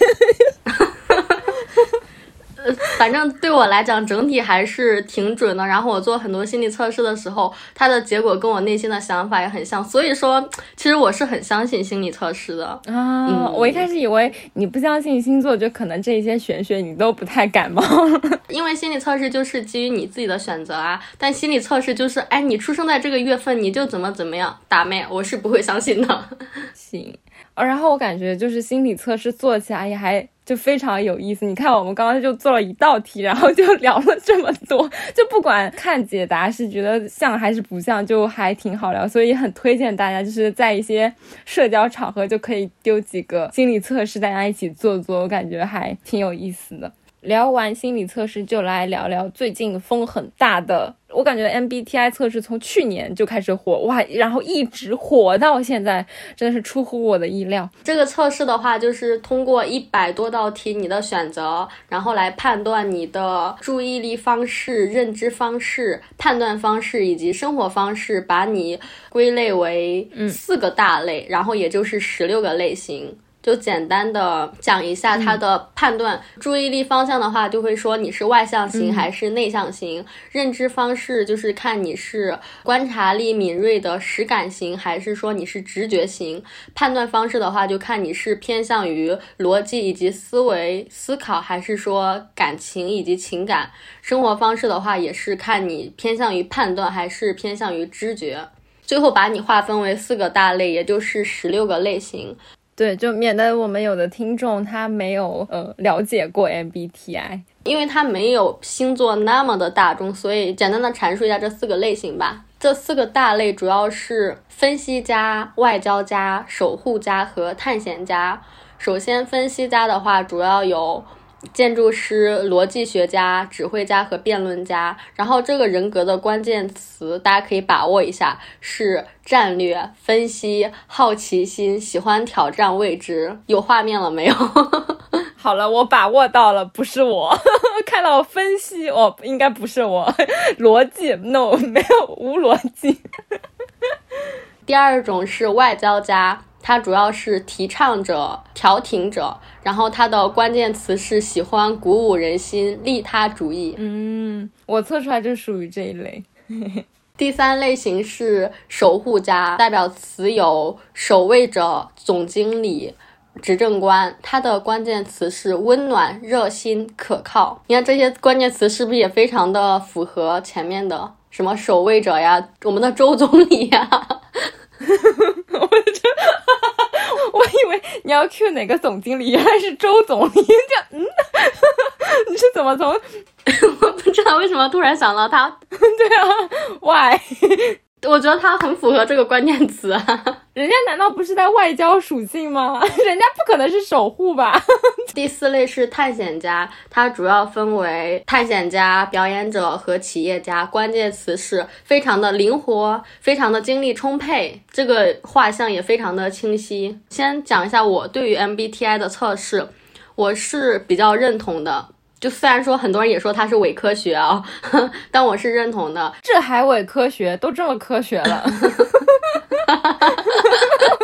Speaker 2: 反正对我来讲，整体还是挺准的。然后我做很多心理测试的时候，它的结果跟我内心的想法也很像。所以说，其实我是很相信心理测试的
Speaker 1: 啊。我一开始以为你不相信星座，就可能这些玄学你都不太感冒。
Speaker 2: 因为心理测试就是基于你自己的选择啊。但心理测试就是，哎，你出生在这个月份，你就怎么怎么样。打妹，我是不会相信的。
Speaker 1: 行。然后我感觉就是心理测试做起来也还就非常有意思。你看我们刚刚就做了一道题，然后就聊了这么多，就不管看解答是觉得像还是不像，就还挺好聊。所以很推荐大家就是在一些社交场合就可以丢几个心理测试，大家一起做做，我感觉还挺有意思的。聊完心理测试，就来聊聊最近风很大的。我感觉 MBTI 测试从去年就开始火哇，然后一直火到现在，真的是出乎我的意料。
Speaker 2: 这个测试的话，就是通过一百多道题你的选择，然后来判断你的注意力方式、认知方式、判断方式以及生活方式，把你归类为四个大类，然后也就是十六个类型。就简单的讲一下它的判断。注意力方向的话，就会说你是外向型还是内向型；认知方式就是看你是观察力敏锐的实感型，还是说你是直觉型。判断方式的话，就看你是偏向于逻辑以及思维思考，还是说感情以及情感。生活方式的话，也是看你偏向于判断还是偏向于知觉。最后把你划分为四个大类，也就是十六个类型。
Speaker 1: 对，就免得我们有的听众他没有呃了解过 MBTI，
Speaker 2: 因为它没有星座那么的大众，所以简单的阐述一下这四个类型吧。这四个大类主要是分析家、外交家、守护家和探险家。首先，分析家的话主要有。建筑师、逻辑学家、指挥家和辩论家。然后这个人格的关键词，大家可以把握一下，是战略分析、好奇心、喜欢挑战未知。有画面了没有？
Speaker 1: 好了，我把握到了，不是我 看到分析，哦，应该不是我。逻辑，no，没有无逻辑。
Speaker 2: 第二种是外交家。他主要是提倡者、调停者，然后他的关键词是喜欢鼓舞人心、利他主义。
Speaker 1: 嗯，我测出来就属于这一类。
Speaker 2: 第三类型是守护家，代表词有守卫者、总经理、执政官。他的关键词是温暖、热心、可靠。你看这些关键词是不是也非常的符合前面的什么守卫者呀，我们的周总理呀？
Speaker 1: 我这，我以为你要 Q 哪个总经理，原来是周总理。这，嗯，你是怎么从？
Speaker 2: 我不知道为什么突然想到他。
Speaker 1: 对啊，Why？
Speaker 2: 我觉得他很符合这个关键词，
Speaker 1: 人家难道不是在外交属性吗？人家不可能是守护吧？
Speaker 2: 第四类是探险家，它主要分为探险家、表演者和企业家，关键词是非常的灵活，非常的精力充沛，这个画像也非常的清晰。先讲一下我对于 MBTI 的测试，我是比较认同的。就虽然说很多人也说它是伪科学啊，但我是认同的。
Speaker 1: 这还伪科学？都这么科学了。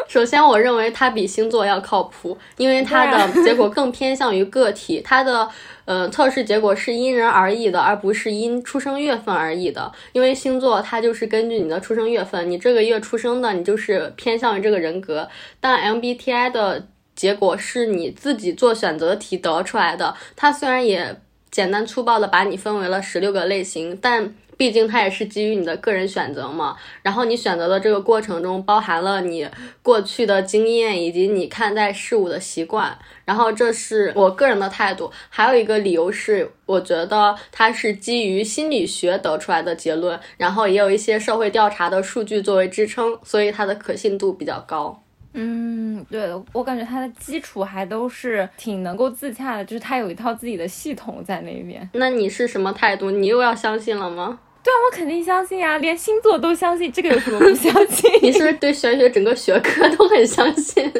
Speaker 2: 首先，我认为它比星座要靠谱，因为它的结果更偏向于个体。它的呃测试结果是因人而异的，而不是因出生月份而异的。因为星座它就是根据你的出生月份，你这个月出生的，你就是偏向于这个人格。但 MBTI 的。结果是你自己做选择题得出来的。它虽然也简单粗暴的把你分为了十六个类型，但毕竟它也是基于你的个人选择嘛。然后你选择的这个过程中，包含了你过去的经验以及你看待事物的习惯。然后这是我个人的态度。还有一个理由是，我觉得它是基于心理学得出来的结论，然后也有一些社会调查的数据作为支撑，所以它的可信度比较高。
Speaker 1: 嗯，对我感觉它的基础还都是挺能够自洽的，就是它有一套自己的系统在那边。
Speaker 2: 那你是什么态度？你又要相信了吗？
Speaker 1: 对啊，我肯定相信啊，连星座都相信，这个有什么不相信？
Speaker 2: 你是不是对玄学整个学科都很相信？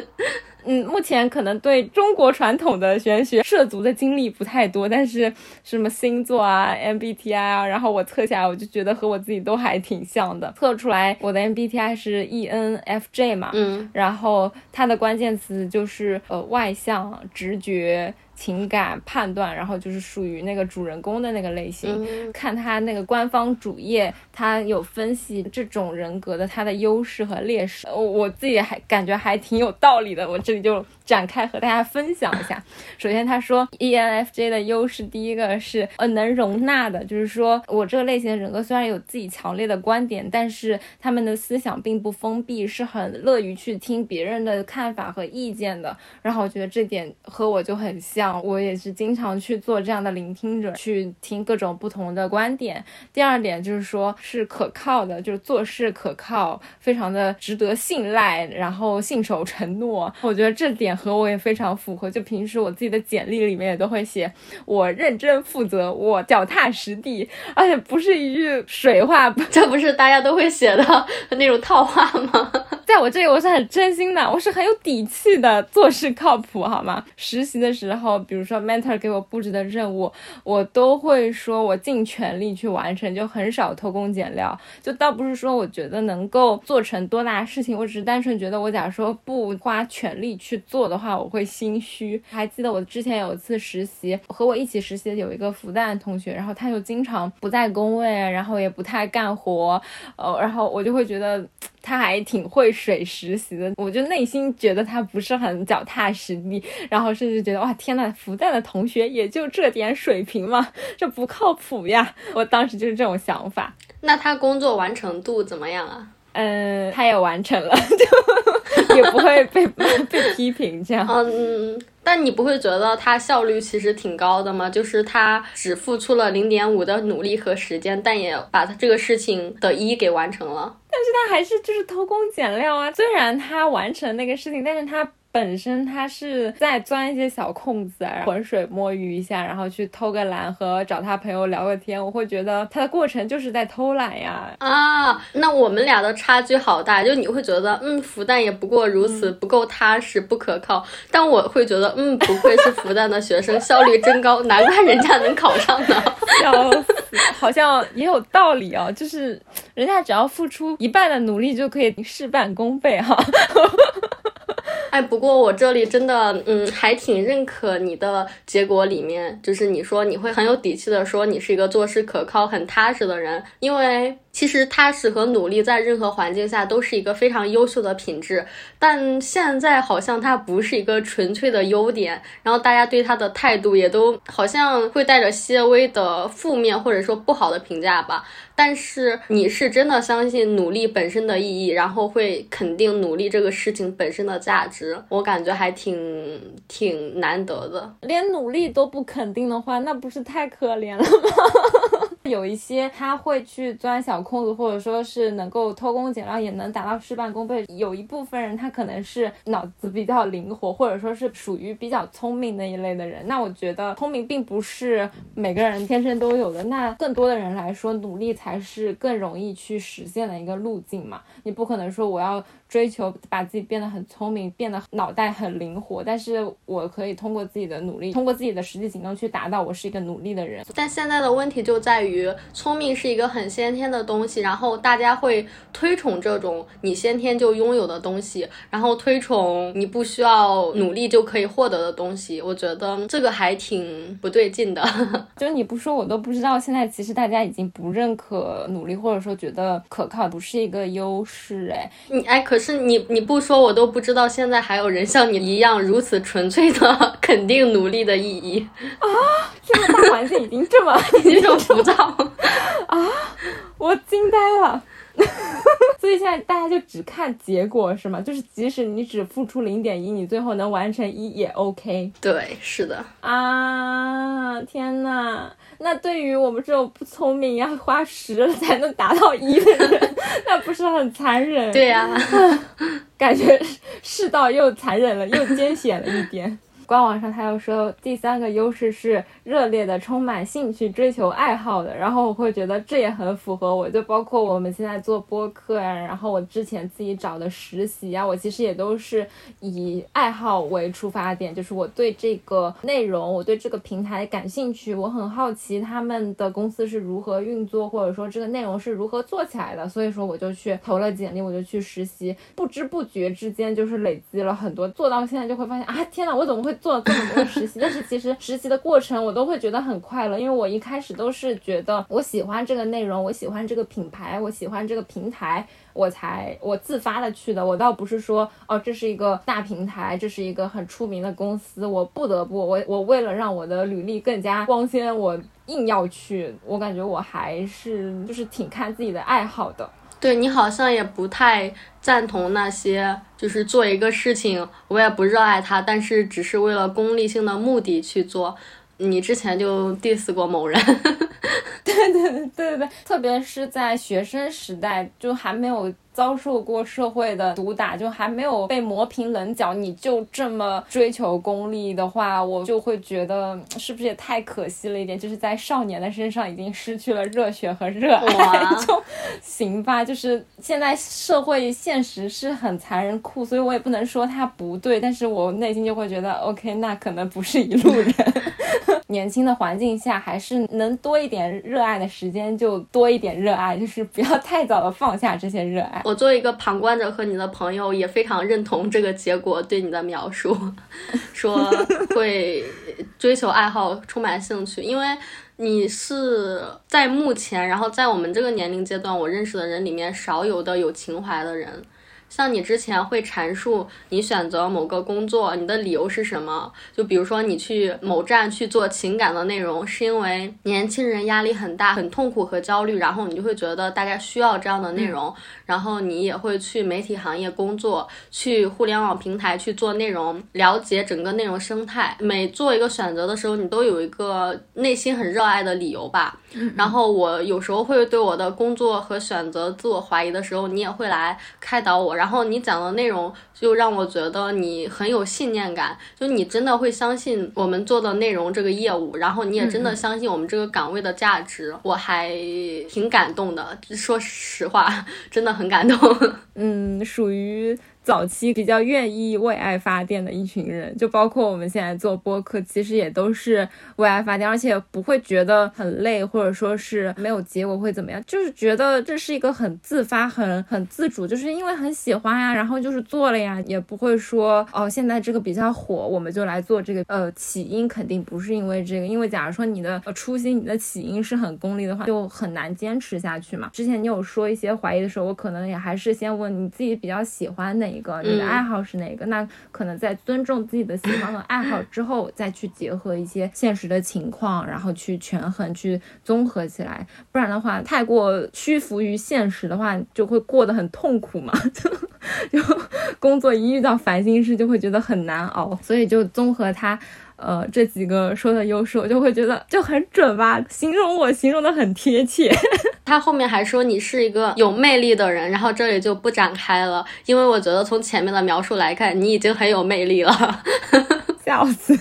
Speaker 1: 嗯，目前可能对中国传统的玄学涉足的经历不太多，但是什么星座啊、MBTI 啊，然后我测下来，我就觉得和我自己都还挺像的。测出来我的 MBTI 是 ENFJ 嘛，
Speaker 2: 嗯，
Speaker 1: 然后它的关键词就是呃外向、直觉。情感判断，然后就是属于那个主人公的那个类型。看他那个官方主页，他有分析这种人格的他的优势和劣势。我我自己还感觉还挺有道理的，我这里就展开和大家分享一下。首先他说，ENFJ 的优势第一个是呃能容纳的，就是说我这个类型的人格虽然有自己强烈的观点，但是他们的思想并不封闭，是很乐于去听别人的看法和意见的。然后我觉得这点和我就很像。我也是经常去做这样的聆听者，去听各种不同的观点。第二点就是说，是可靠的，就是做事可靠，非常的值得信赖，然后信守承诺。我觉得这点和我也非常符合。就平时我自己的简历里面也都会写，我认真负责，我脚踏实地，而且不是一句水话。
Speaker 2: 这不是大家都会写的那种套话吗？
Speaker 1: 在我我这里我是很真心的，我是很有底气的，做事靠谱，好吗？实习的时候，比如说 mentor 给我布置的任务，我都会说我尽全力去完成，就很少偷工减料。就倒不是说我觉得能够做成多大事情，我只是单纯觉得我假如说不花全力去做的话，我会心虚。还记得我之前有一次实习，和我一起实习的有一个复旦同学，然后他就经常不在工位，然后也不太干活，呃，然后我就会觉得。他还挺会水实习的，我就内心觉得他不是很脚踏实地，然后甚至觉得哇天呐，复旦的同学也就这点水平吗？这不靠谱呀！我当时就是这种想法。
Speaker 2: 那他工作完成度怎么样啊？
Speaker 1: 嗯，他也完成了，就也不会被被批评这样。
Speaker 2: 嗯。但你不会觉得他效率其实挺高的吗？就是他只付出了零点五的努力和时间，但也把他这个事情的一给完成了。
Speaker 1: 但是他还是就是偷工减料啊！虽然他完成那个事情，但是他。本身他是在钻一些小空子，浑水摸鱼一下，然后去偷个懒和找他朋友聊个天，我会觉得他的过程就是在偷懒呀。
Speaker 2: 啊，那我们俩的差距好大，就你会觉得，嗯，复旦也不过如此，不够踏实，不可靠。但我会觉得，嗯，不愧是复旦的学生，效率真高，难怪人家能考上呢。
Speaker 1: 笑死，好像也有道理哦，就是人家只要付出一半的努力就可以事半功倍哈。
Speaker 2: 哎，不过我这里真的，嗯，还挺认可你的结果。里面就是你说你会很有底气的说你是一个做事可靠、很踏实的人，因为。其实踏实和努力在任何环境下都是一个非常优秀的品质，但现在好像它不是一个纯粹的优点，然后大家对它的态度也都好像会带着些微的负面或者说不好的评价吧。但是你是真的相信努力本身的意义，然后会肯定努力这个事情本身的价值，我感觉还挺挺难得的。
Speaker 1: 连努力都不肯定的话，那不是太可怜了吗？有一些他会去钻小空子，或者说是能够偷工减料，也能达到事半功倍。有一部分人他可能是脑子比较灵活，或者说是属于比较聪明那一类的人。那我觉得聪明并不是每个人天生都有的。那更多的人来说，努力才是更容易去实现的一个路径嘛。你不可能说我要。追求把自己变得很聪明，变得脑袋很灵活，但是我可以通过自己的努力，通过自己的实际行动去达到我是一个努力的人。
Speaker 2: 但现在的问题就在于，聪明是一个很先天的东西，然后大家会推崇这种你先天就拥有的东西，然后推崇你不需要努力就可以获得的东西。我觉得这个还挺不对劲的。
Speaker 1: 就你不说我都不知道，现在其实大家已经不认可努力，或者说觉得可靠不是一个优势。哎，
Speaker 2: 你哎可。可是你你不说我都不知道，现在还有人像你一样如此纯粹的 肯定努力的意义
Speaker 1: 啊！现在大环境已经这么
Speaker 2: 已经这么浮躁
Speaker 1: 啊！我惊呆了。所以现在大家就只看结果是吗？就是即使你只付出零点一，你最后能完成一也 OK。
Speaker 2: 对，是的
Speaker 1: 啊！天呐，那对于我们这种不聪明要花十才能达到一的人，那不是很残忍？
Speaker 2: 对呀，
Speaker 1: 感觉世道又残忍了，又艰险了一点。官网上他又说，第三个优势是热烈的、充满兴趣、追求爱好的。然后我会觉得这也很符合我，就包括我们现在做播客呀，然后我之前自己找的实习呀，我其实也都是以爱好为出发点，就是我对这个内容，我对这个平台感兴趣，我很好奇他们的公司是如何运作，或者说这个内容是如何做起来的，所以说我就去投了简历，我就去实习，不知不觉之间就是累积了很多，做到现在就会发现啊，天呐，我怎么会？做了这么多实习，但是其实实习的过程我都会觉得很快乐，因为我一开始都是觉得我喜欢这个内容，我喜欢这个品牌，我喜欢这个平台，我才我自发的去的。我倒不是说哦，这是一个大平台，这是一个很出名的公司，我不得不我我为了让我的履历更加光鲜，我硬要去。我感觉我还是就是挺看自己的爱好的。
Speaker 2: 对你好像也不太赞同那些，就是做一个事情，我也不热爱它，但是只是为了功利性的目的去做。你之前就 diss 过某人，
Speaker 1: 对对对对对，特别是在学生时代，就还没有。遭受过社会的毒打，就还没有被磨平棱角，你就这么追求功利的话，我就会觉得是不是也太可惜了一点？就是在少年的身上已经失去了热血和热爱，就行吧。就是现在社会现实是很残忍酷，所以我也不能说他不对，但是我内心就会觉得，OK，那可能不是一路人。年轻的环境下，还是能多一点热爱的时间，就多一点热爱，就是不要太早的放下这些热爱。
Speaker 2: 我作为一个旁观者和你的朋友，也非常认同这个结果对你的描述，说 会追求爱好充满兴趣，因为你是在目前，然后在我们这个年龄阶段，我认识的人里面少有的有情怀的人。像你之前会阐述你选择某个工作，你的理由是什么？就比如说你去某站去做情感的内容，是因为年轻人压力很大、很痛苦和焦虑，然后你就会觉得大家需要这样的内容，然后你也会去媒体行业工作，去互联网平台去做内容，了解整个内容生态。每做一个选择的时候，你都有一个内心很热爱的理由吧。然后我有时候会对我的工作和选择自我怀疑的时候，你也会来开导我。然后然后你讲的内容就让我觉得你很有信念感，就你真的会相信我们做的内容这个业务，然后你也真的相信我们这个岗位的价值，我还挺感动的。说实话，真的很感动。
Speaker 1: 嗯，属于。早期比较愿意为爱发电的一群人，就包括我们现在做播客，其实也都是为爱发电，而且不会觉得很累，或者说是没有结果会怎么样，就是觉得这是一个很自发、很很自主，就是因为很喜欢呀，然后就是做了呀，也不会说哦，现在这个比较火，我们就来做这个。呃，起因肯定不是因为这个，因为假如说你的初心、你的起因是很功利的话，就很难坚持下去嘛。之前你有说一些怀疑的时候，我可能也还是先问你自己比较喜欢哪。一个你的爱好是哪个？那可能在尊重自己的喜欢和爱好 之后，再去结合一些现实的情况，然后去权衡、去综合起来。不然的话，太过屈服于现实的话，就会过得很痛苦嘛。就工作一遇到烦心事，就会觉得很难熬。所以就综合他。呃，这几个说的优势，我就会觉得就很准吧，形容我形容的很贴切。
Speaker 2: 他后面还说你是一个有魅力的人，然后这里就不展开了，因为我觉得从前面的描述来看，你已经很有魅力了，
Speaker 1: 笑死。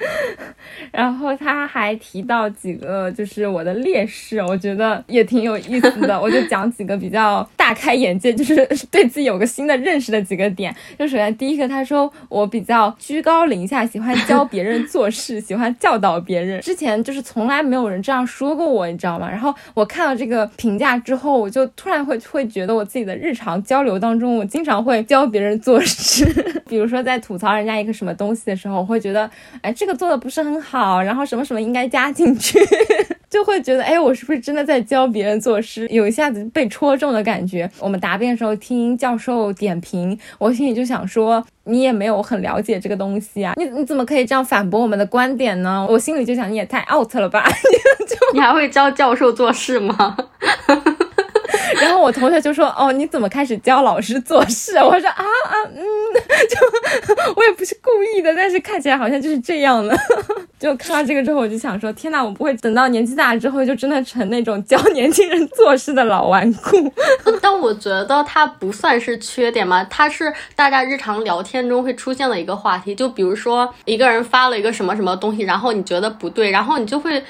Speaker 1: 然后他还提到几个就是我的劣势，我觉得也挺有意思的。我就讲几个比较大开眼界，就是对自己有个新的认识的几个点。就首先第一个，他说我比较居高临下，喜欢教别人做事，喜欢教导别人。之前就是从来没有人这样说过我，你知道吗？然后我看到这个评价之后，我就突然会会觉得我自己的日常交流当中，我经常会教别人做事。比如说在吐槽人家一个什么东西的时候，我会觉得，哎，这个做的不是很好。然后什么什么应该加进去，就会觉得，哎，我是不是真的在教别人做诗？有一下子被戳中的感觉。我们答辩的时候听教授点评，我心里就想说，你也没有很了解这个东西啊，你你怎么可以这样反驳我们的观点呢？我心里就想，你也太 out 了吧？就
Speaker 2: 你还会教教授做事吗？
Speaker 1: 然后我同学就说：“哦，你怎么开始教老师做事？”我说：“啊啊，嗯，就我也不是故意的，但是看起来好像就是这样的。”就看到这个之后，我就想说：“天呐，我不会等到年纪大了之后，就真的成那种教年轻人做事的老顽固。”
Speaker 2: 但我觉得它不算是缺点嘛，它是大家日常聊天中会出现的一个话题。就比如说一个人发了一个什么什么东西，然后你觉得不对，然后你就会。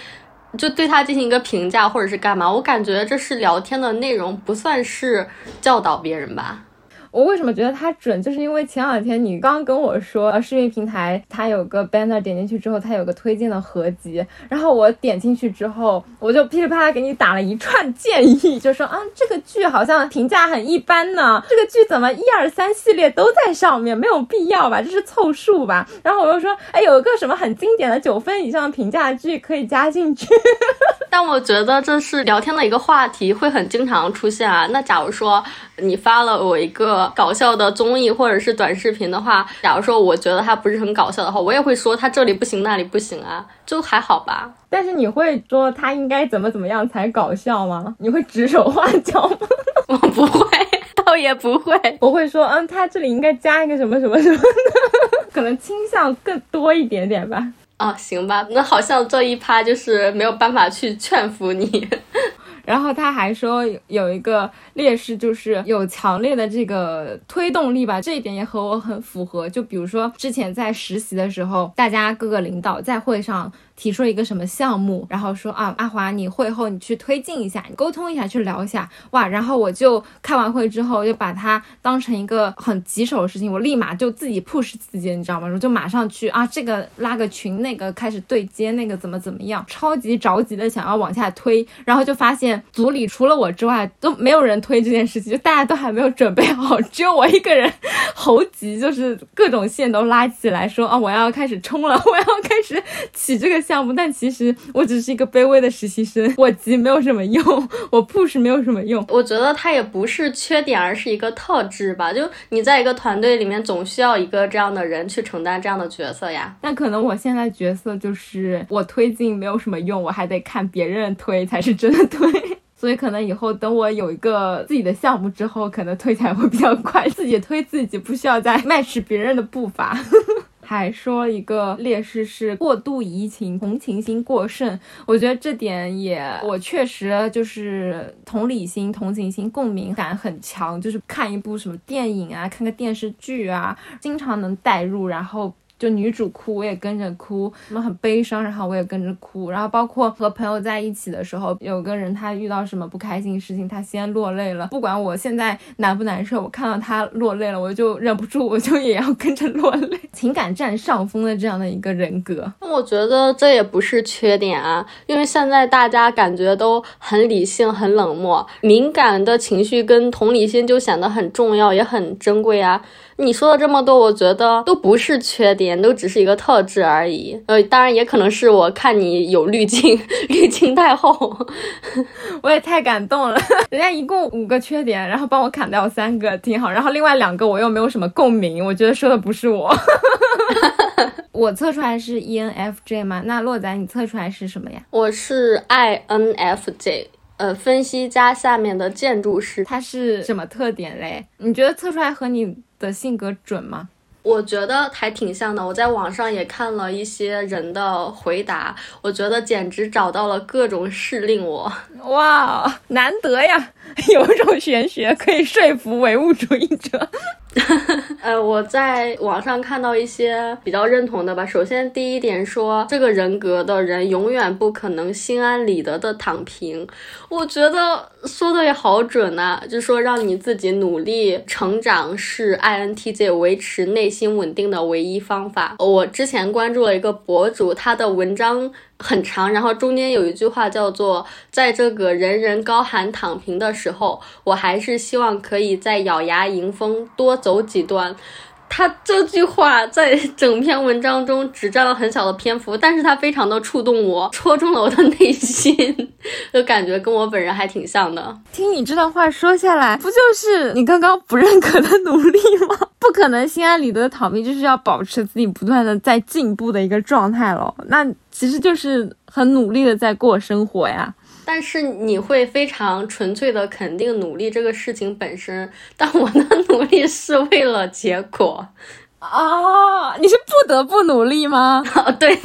Speaker 2: 就对他进行一个评价，或者是干嘛？我感觉这是聊天的内容，不算是教导别人吧。
Speaker 1: 我为什么觉得它准？就是因为前两天你刚跟我说，视频平台它有个 banner，点进去之后它有个推荐的合集，然后我点进去之后，我就噼里啪啦给你打了一串建议，就说啊，这个剧好像评价很一般呢，这个剧怎么一二三系列都在上面，没有必要吧？这是凑数吧？然后我又说，哎，有一个什么很经典的九分以上评价剧可以加进去。
Speaker 2: 但我觉得这是聊天的一个话题，会很经常出现啊。那假如说你发了我一个搞笑的综艺或者是短视频的话，假如说我觉得它不是很搞笑的话，我也会说它这里不行那里不行啊，就还好吧。
Speaker 1: 但是你会说它应该怎么怎么样才搞笑吗？你会指手画脚吗？
Speaker 2: 我不会，倒也不会。
Speaker 1: 我会说，嗯，它这里应该加一个什么什么什么的，可能倾向更多一点点吧。
Speaker 2: 哦，行吧，那好像这一趴就是没有办法去劝服你。
Speaker 1: 然后他还说有一个劣势就是有强烈的这个推动力吧，这一点也和我很符合。就比如说之前在实习的时候，大家各个领导在会上。提出了一个什么项目，然后说啊，阿华，你会后你去推进一下，你沟通一下，去聊一下，哇，然后我就开完会之后，就把它当成一个很棘手的事情，我立马就自己 push 自己，你知道吗？我就马上去啊，这个拉个群，那个开始对接，那个怎么怎么样，超级着急的想要往下推，然后就发现组里除了我之外都没有人推这件事情，就大家都还没有准备好，只有我一个人猴急，就是各种线都拉起来，说啊，我要开始冲了，我要开始起这个。项目，但其实我只是一个卑微的实习生，我急没有什么用，我 push 没有什么用。
Speaker 2: 我觉得它也不是缺点，而是一个特质吧。就你在一个团队里面，总需要一个这样的人去承担这样的角色呀。
Speaker 1: 那可能我现在角色就是我推进没有什么用，我还得看别人推才是真的推。所以可能以后等我有一个自己的项目之后，可能推起来会比较快，自己推自己，不需要再 match 别人的步伐。还说一个劣势是过度移情，同情心过剩。我觉得这点也，我确实就是同理心、同情心、共鸣感很强，就是看一部什么电影啊，看个电视剧啊，经常能代入，然后。就女主哭，我也跟着哭，什么很悲伤，然后我也跟着哭，然后包括和朋友在一起的时候，有个人他遇到什么不开心事情，他先落泪了，不管我现在难不难受，我看到他落泪了，我就忍不住，我就也要跟着落泪，情感占上风的这样的一个人格。
Speaker 2: 那我觉得这也不是缺点啊，因为现在大家感觉都很理性、很冷漠，敏感的情绪跟同理心就显得很重要，也很珍贵啊。你说的这么多，我觉得都不是缺点，都只是一个特质而已。呃，当然也可能是我看你有滤镜，滤镜太厚。
Speaker 1: 我也太感动了，人家一共五个缺点，然后帮我砍掉三个，挺好。然后另外两个我又没有什么共鸣，我觉得说的不是我。我测出来是 ENFJ 吗？那洛仔你测出来是什么呀？
Speaker 2: 我是 INFJ。呃，分析家下面的建筑师，
Speaker 1: 他是什么特点嘞？你觉得测出来和你的性格准吗？
Speaker 2: 我觉得还挺像的。我在网上也看了一些人的回答，我觉得简直找到了各种适令我。
Speaker 1: 哇，难得呀，有一种玄学可以说服唯物主义者。
Speaker 2: 呃，我在网上看到一些比较认同的吧。首先，第一点说，这个人格的人永远不可能心安理得的躺平。我觉得说的也好准呐，就说让你自己努力成长是 INTJ 维持内心稳定的唯一方法。我之前关注了一个博主，他的文章。很长，然后中间有一句话叫做，在这个人人高喊躺平的时候，我还是希望可以再咬牙迎风多走几段。他这句话在整篇文章中只占了很小的篇幅，但是他非常的触动我，戳中了我的内心，就感觉跟我本人还挺像的。
Speaker 1: 听你这段话说下来，不就是你刚刚不认可的努力吗？不可能心安理得的逃避，就是要保持自己不断的在进步的一个状态咯。那其实就是很努力的在过生活呀。
Speaker 2: 但是你会非常纯粹的肯定努力这个事情本身，但我的努力是为了结果
Speaker 1: 啊！你是不得不努力吗？
Speaker 2: 哦，对，你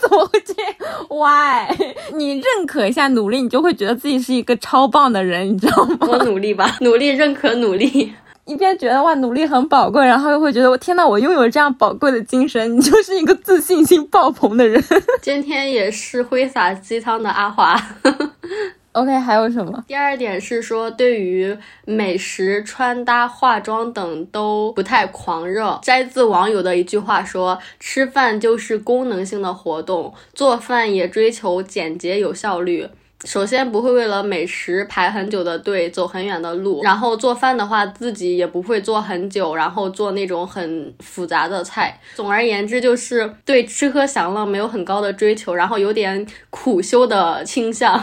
Speaker 1: 怎么会这样？Why？你认可一下努力，你就会觉得自己是一个超棒的人，你知道吗？
Speaker 2: 我努力吧，努力，认可努力。
Speaker 1: 一边觉得哇努力很宝贵，然后又会觉得我天呐，我拥有这样宝贵的精神，你就是一个自信心爆棚的人。
Speaker 2: 今天也是挥洒鸡汤的阿华。
Speaker 1: OK，还有什么？
Speaker 2: 第二点是说，对于美食、穿搭、化妆等都不太狂热。摘自网友的一句话说：“吃饭就是功能性的活动，做饭也追求简洁有效率。”首先不会为了美食排很久的队，走很远的路，然后做饭的话自己也不会做很久，然后做那种很复杂的菜。总而言之，就是对吃喝享乐没有很高的追求，然后有点苦修的倾向。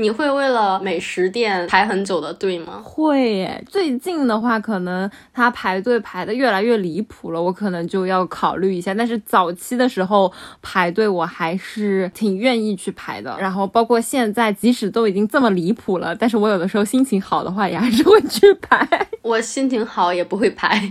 Speaker 2: 你会为了美食店排很久的队吗？
Speaker 1: 会耶。最近的话，可能他排队排的越来越离谱了，我可能就要考虑一下。但是早期的时候排队，我还是挺愿意去排的。然后包括现在，即使都已经这么离谱了，但是我有的时候心情好的话，也还是会去排。
Speaker 2: 我心情好也不会排。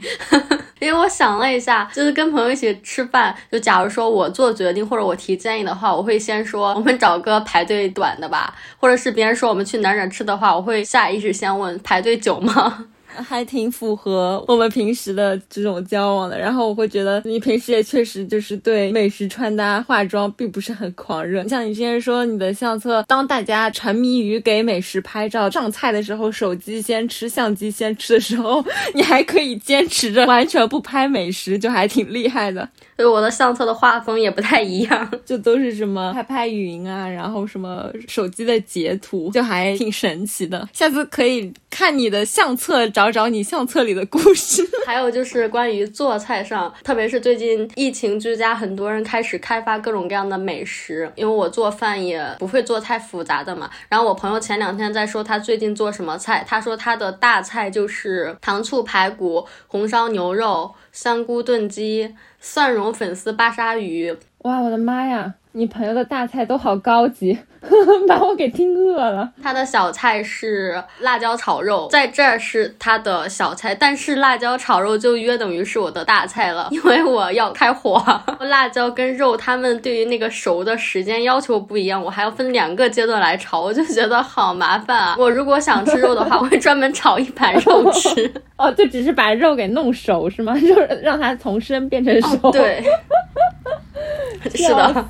Speaker 2: 因为我想了一下，就是跟朋友一起吃饭，就假如说我做决定或者我提建议的话，我会先说我们找个排队短的吧，或者是别人说我们去哪哪吃的话，我会下意识先问排队久吗？
Speaker 1: 还挺符合我们平时的这种交往的，然后我会觉得你平时也确实就是对美食、穿搭、化妆并不是很狂热。像你之前说你的相册，当大家沉迷于给美食拍照、上菜的时候，手机先吃，相机先吃的时候，你还可以坚持着完全不拍美食，就还挺厉害的。
Speaker 2: 对我的相册的画风也不太一样，
Speaker 1: 就都是什么拍拍云啊，然后什么手机的截图，就还挺神奇的。下次可以看你的相册，找找你相册里的故事。
Speaker 2: 还有就是关于做菜上，特别是最近疫情居家，很多人开始开发各种各样的美食。因为我做饭也不会做太复杂的嘛。然后我朋友前两天在说他最近做什么菜，他说他的大菜就是糖醋排骨、红烧牛肉、香菇炖鸡。蒜蓉粉丝巴沙鱼，
Speaker 1: 哇，我的妈呀！你朋友的大菜都好高级，把我给听饿了。
Speaker 2: 他的小菜是辣椒炒肉，在这儿是他的小菜，但是辣椒炒肉就约等于是我的大菜了，因为我要开火。辣椒跟肉，他们对于那个熟的时间要求不一样，我还要分两个阶段来炒，我就觉得好麻烦啊。我如果想吃肉的话，我会专门炒一盘肉吃。
Speaker 1: 哦，就只是把肉给弄熟是吗？就是让它从生变成熟。
Speaker 2: 对。是的，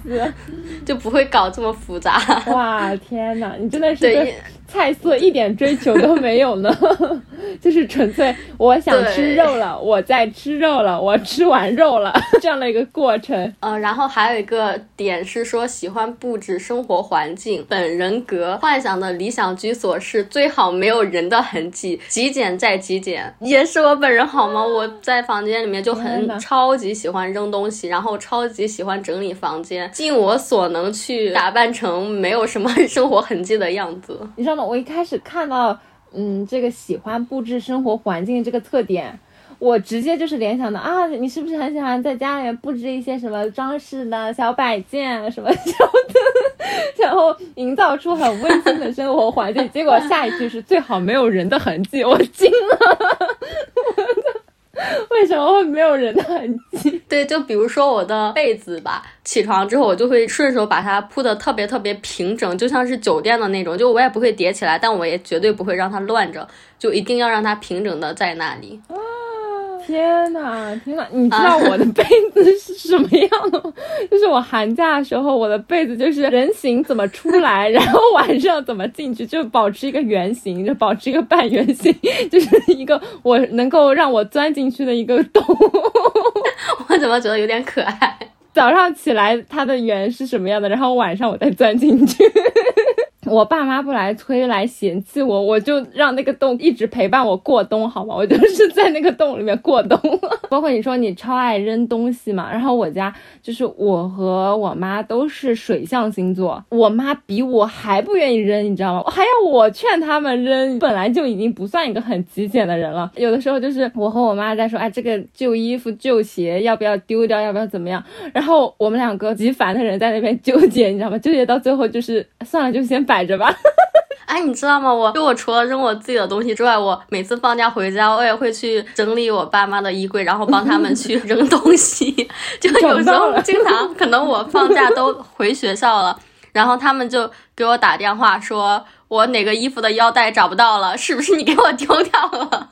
Speaker 2: 就不会搞这么复杂。
Speaker 1: 哇，天哪，你真的是对菜色一点追求都没有呢，就是纯粹我想吃肉了，我在吃肉了，我吃完肉了 这样的一个过程。
Speaker 2: 呃，然后还有一个点是说喜欢布置生活环境，本人格幻想的理想居所是最好没有人的痕迹，极简再极简，也是我本人好吗？我在房间里面就很超级喜欢扔东西，然后超级喜欢整。理房间，尽我所能去打扮成没有什么生活痕迹的样子。
Speaker 1: 你知道我一开始看到，嗯，这个喜欢布置生活环境这个特点，我直接就是联想到啊，你是不是很喜欢在家里面布置一些什么装饰的小摆件什么的，然后营造出很温馨的生活环境？结果下一句是最好没有人的痕迹，我惊了。为什么会没有人的痕迹？
Speaker 2: 对，就比如说我的被子吧，起床之后我就会顺手把它铺的特别特别平整，就像是酒店的那种，就我也不会叠起来，但我也绝对不会让它乱着，就一定要让它平整的在那里。
Speaker 1: 天呐，天呐！你知道我的被子是什么样的吗？就是我寒假的时候，我的被子就是人形怎么出来，然后晚上怎么进去，就保持一个圆形，就保持一个半圆形，就是一个我能够让我钻进去的一个洞。
Speaker 2: 我怎么觉得有点可爱？
Speaker 1: 早上起来它的圆是什么样的，然后晚上我再钻进去。我爸妈不来催来嫌弃我，我就让那个洞一直陪伴我过冬，好吗？我就是在那个洞里面过冬。包括你说你超爱扔东西嘛，然后我家就是我和我妈都是水象星座，我妈比我还不愿意扔，你知道吗？还要我劝他们扔，本来就已经不算一个很极简的人了。有的时候就是我和我妈在说，哎，这个旧衣服、旧鞋要不要丢掉，要不要怎么样？然后我们两个极烦的人在那边纠结，你知道吗？纠结到最后就是算了，就先摆。摆着吧，
Speaker 2: 哎，你知道吗？我就我除了扔我自己的东西之外，我每次放假回家，我也会去整理我爸妈的衣柜，然后帮他们去 扔东西。就有时候经常可能我放假都回学校了，然后他们就给我打电话说，我哪个衣服的腰带找不到了，是不是你给我丢掉了？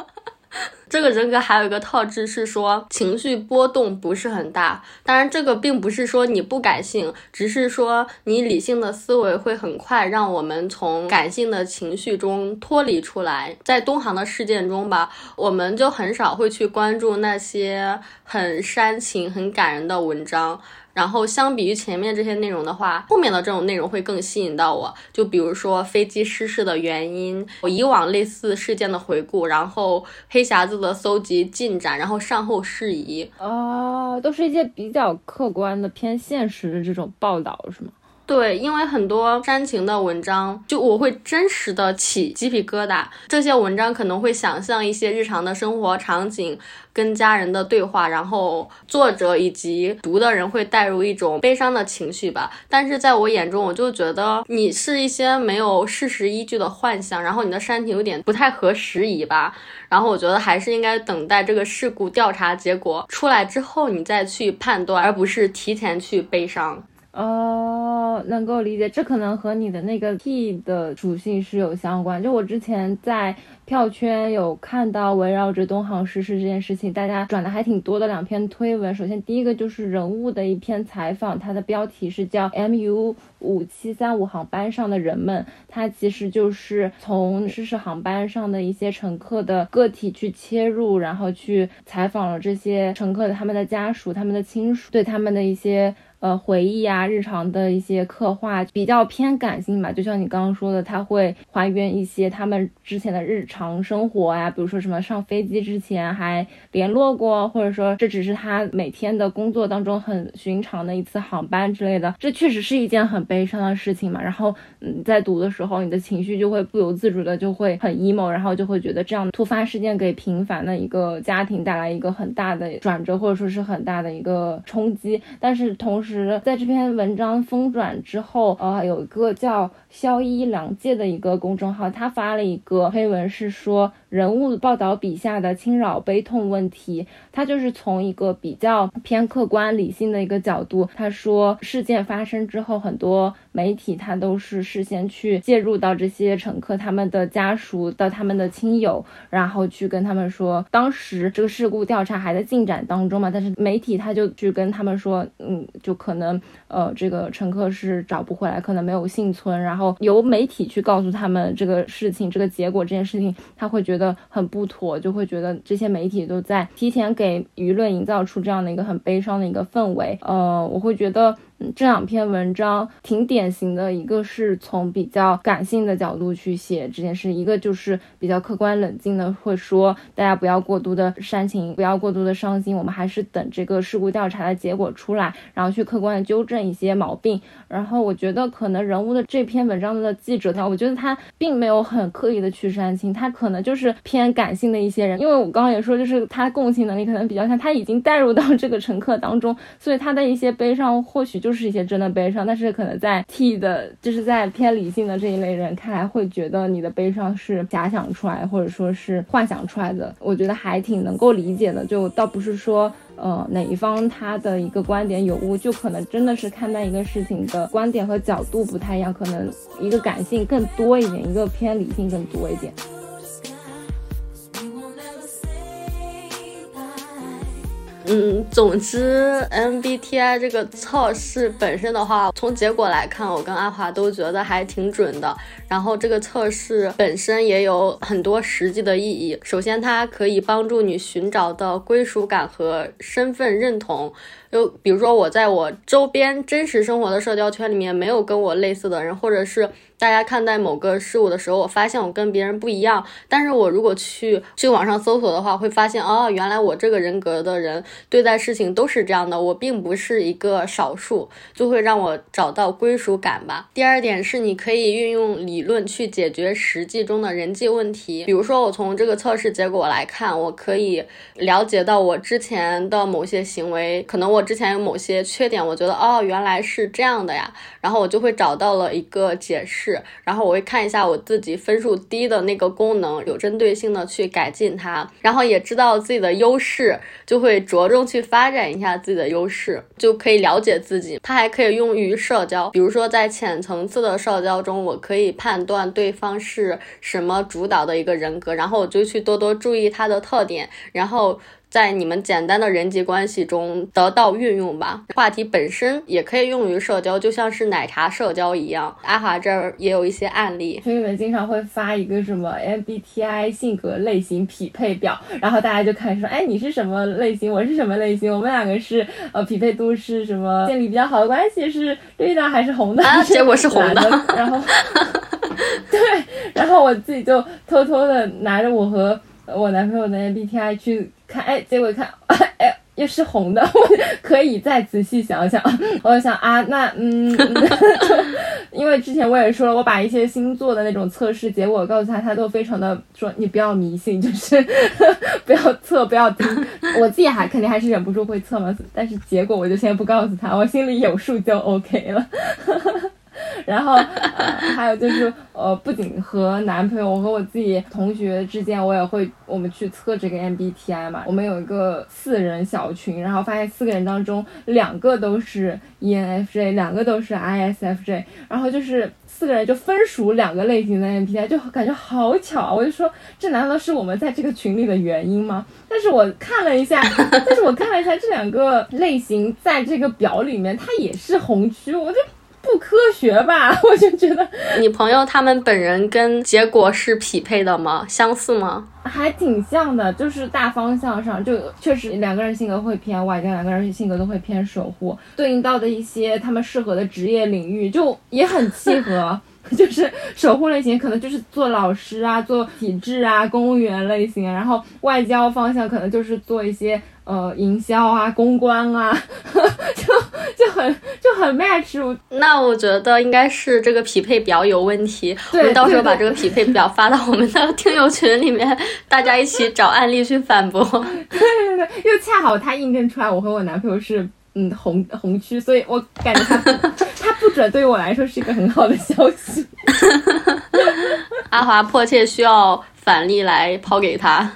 Speaker 2: 这个人格还有一个特质是说情绪波动不是很大，当然这个并不是说你不感性，只是说你理性的思维会很快让我们从感性的情绪中脱离出来。在东航的事件中吧，我们就很少会去关注那些很煽情、很感人的文章。然后相比于前面这些内容的话，后面的这种内容会更吸引到我。就比如说飞机失事的原因，我以往类似事件的回顾，然后黑匣子的搜集进展，然后善后事宜。
Speaker 1: 哦，都是一些比较客观的、偏现实的这种报道，是吗？
Speaker 2: 对，因为很多煽情的文章，就我会真实的起鸡皮疙瘩。这些文章可能会想象一些日常的生活场景。跟家人的对话，然后作者以及读的人会带入一种悲伤的情绪吧。但是在我眼中，我就觉得你是一些没有事实依据的幻想，然后你的煽情有点不太合时宜吧。然后我觉得还是应该等待这个事故调查结果出来之后，你再去判断，而不是提前去悲伤。
Speaker 1: 哦，能够理解，这可能和你的那个 T 的属性是有相关。就我之前在票圈有看到围绕着东航失事这件事情，大家转的还挺多的两篇推文。首先第一个就是人物的一篇采访，它的标题是叫 MU 五七三五航班上的人们，它其实就是从失事航班上的一些乘客的个体去切入，然后去采访了这些乘客的他们的家属、他们的亲属，对他们的一些。呃，回忆啊，日常的一些刻画比较偏感性吧，就像你刚刚说的，他会还原一些他们之前的日常生活呀，比如说什么上飞机之前还联络过，或者说这只是他每天的工作当中很寻常的一次航班之类的，这确实是一件很悲伤的事情嘛。然后，嗯，在读的时候，你的情绪就会不由自主的就会很 emo，然后就会觉得这样突发事件给平凡的一个家庭带来一个很大的转折，或者说是很大的一个冲击，但是同时。是，在这篇文章疯转之后，呃，有一个叫萧一良介的一个公众号，他发了一个推文，是说。人物报道笔下的侵扰悲痛问题，他就是从一个比较偏客观理性的一个角度，他说事件发生之后，很多媒体他都是事先去介入到这些乘客他们的家属到他们的亲友，然后去跟他们说，当时这个事故调查还在进展当中嘛，但是媒体他就去跟他们说，嗯，就可能呃这个乘客是找不回来，可能没有幸存，然后由媒体去告诉他们这个事情这个结果这件事情，他会觉得。很不妥，就会觉得这些媒体都在提前给舆论营造出这样的一个很悲伤的一个氛围。呃，我会觉得。这两篇文章挺典型的，一个是从比较感性的角度去写这件事，一个就是比较客观冷静的，会说大家不要过度的煽情，不要过度的伤心，我们还是等这个事故调查的结果出来，然后去客观的纠正一些毛病。然后我觉得可能人物的这篇文章的记者他，我觉得他并没有很刻意的去煽情，他可能就是偏感性的一些人，因为我刚刚也说，就是他共情能力可能比较强，他已经带入到这个乘客当中，所以他的一些悲伤或许就。就是一些真的悲伤，但是可能在 T 的，就是在偏理性的这一类人看来，会觉得你的悲伤是假想出来，或者说是幻想出来的。我觉得还挺能够理解的，就倒不是说，呃，哪一方他的一个观点有误，就可能真的是看待一个事情的观点和角度不太一样，可能一个感性更多一点，一个偏理性更多一点。
Speaker 2: 嗯，总之，MBTI 这个测试本身的话，从结果来看，我跟阿华都觉得还挺准的。然后这个测试本身也有很多实际的意义。首先，它可以帮助你寻找到归属感和身份认同。就比如说，我在我周边真实生活的社交圈里面没有跟我类似的人，或者是。大家看待某个事物的时候，我发现我跟别人不一样。但是我如果去去网上搜索的话，会发现哦，原来我这个人格的人对待事情都是这样的，我并不是一个少数，就会让我找到归属感吧。第二点是，你可以运用理论去解决实际中的人际问题。比如说，我从这个测试结果来看，我可以了解到我之前的某些行为，可能我之前有某些缺点，我觉得哦，原来是这样的呀，然后我就会找到了一个解释。然后我会看一下我自己分数低的那个功能，有针对性的去改进它，然后也知道自己的优势，就会着重去发展一下自己的优势，就可以了解自己。它还可以用于社交，比如说在浅层次的社交中，我可以判断对方是什么主导的一个人格，然后我就去多多注意他的特点，然后。在你们简单的人际关系中得到运用吧。话题本身也可以用于社交，就像是奶茶社交一样。阿华这儿也有一些案例，
Speaker 1: 朋友们经常会发一个什么 MBTI 性格类型匹配表，然后大家就看说，哎，你是什么类型，我是什么类型，我们两个是呃匹配度是什么，建立比较好的关系是绿的还是红的？
Speaker 2: 啊，结果是红的。
Speaker 1: 然后，对，然后我自己就偷偷的拿着我和我男朋友的 MBTI 去。看，哎，结果一看，哎，又是红的，我可以再仔细想想。我想啊，那嗯，因为之前我也说了，我把一些星座的那种测试结果告诉他，他都非常的说你不要迷信，就是不要测，不要听。我自己还肯定还是忍不住会测嘛，但是结果我就先不告诉他，我心里有数就 OK 了。然后，呃，还有就是，呃，不仅和男朋友，我和我自己同学之间，我也会，我们去测这个 MBTI 嘛。我们有一个四人小群，然后发现四个人当中，两个都是 ENFJ，两个都是 ISFJ，然后就是四个人就分属两个类型的 MBTI，就感觉好巧啊！我就说，这难道是我们在这个群里的原因吗？但是我看了一下，但是我看了一下这两个类型在这个表里面，它也是红区，我就。不科学吧？我就觉得
Speaker 2: 你朋友他们本人跟结果是匹配的吗？相似吗？
Speaker 1: 还挺像的，就是大方向上就确实两个人性格会偏外向，两个人性格都会偏守护，对应到的一些他们适合的职业领域就也很契合。就是守护类型可能就是做老师啊，做体制啊，公务员类型，然后外交方向可能就是做一些。呃，营销啊，公关啊，就就很就很 match。
Speaker 2: 那我觉得应该是这个匹配表有问题。我们到时候把这个匹配表发到我们的听友群里面，大家一起找案例去反驳。
Speaker 1: 对对对，又恰好他印证出来我和我男朋友是嗯红红区，所以我感觉他他不准对于我来说是一个很好的消息。
Speaker 2: 阿华迫切需要返利来抛给他。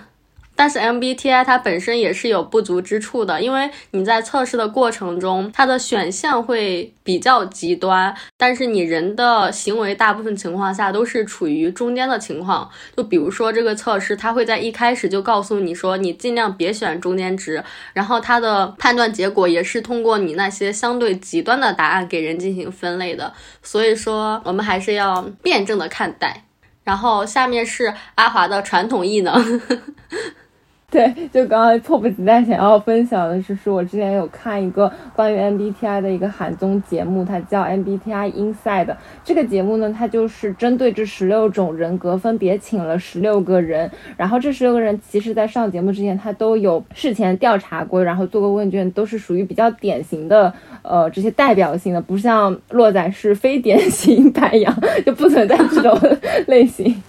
Speaker 2: 但是 MBTI 它本身也是有不足之处的，因为你在测试的过程中，它的选项会比较极端，但是你人的行为大部分情况下都是处于中间的情况。就比如说这个测试，它会在一开始就告诉你说，你尽量别选中间值，然后它的判断结果也是通过你那些相对极端的答案给人进行分类的。所以说，我们还是要辩证的看待。然后下面是阿华的传统异能。
Speaker 1: 对，就刚刚迫不及待想要分享的是，说我之前有看一个关于 MBTI 的一个韩综节目，它叫 MBTI Inside。这个节目呢，它就是针对这十六种人格，分别请了十六个人，然后这十六个人其实在上节目之前，他都有事前调查过，然后做过问卷，都是属于比较典型的，呃，这些代表性的，不像洛仔是非典型白羊，就不存在这种 类型。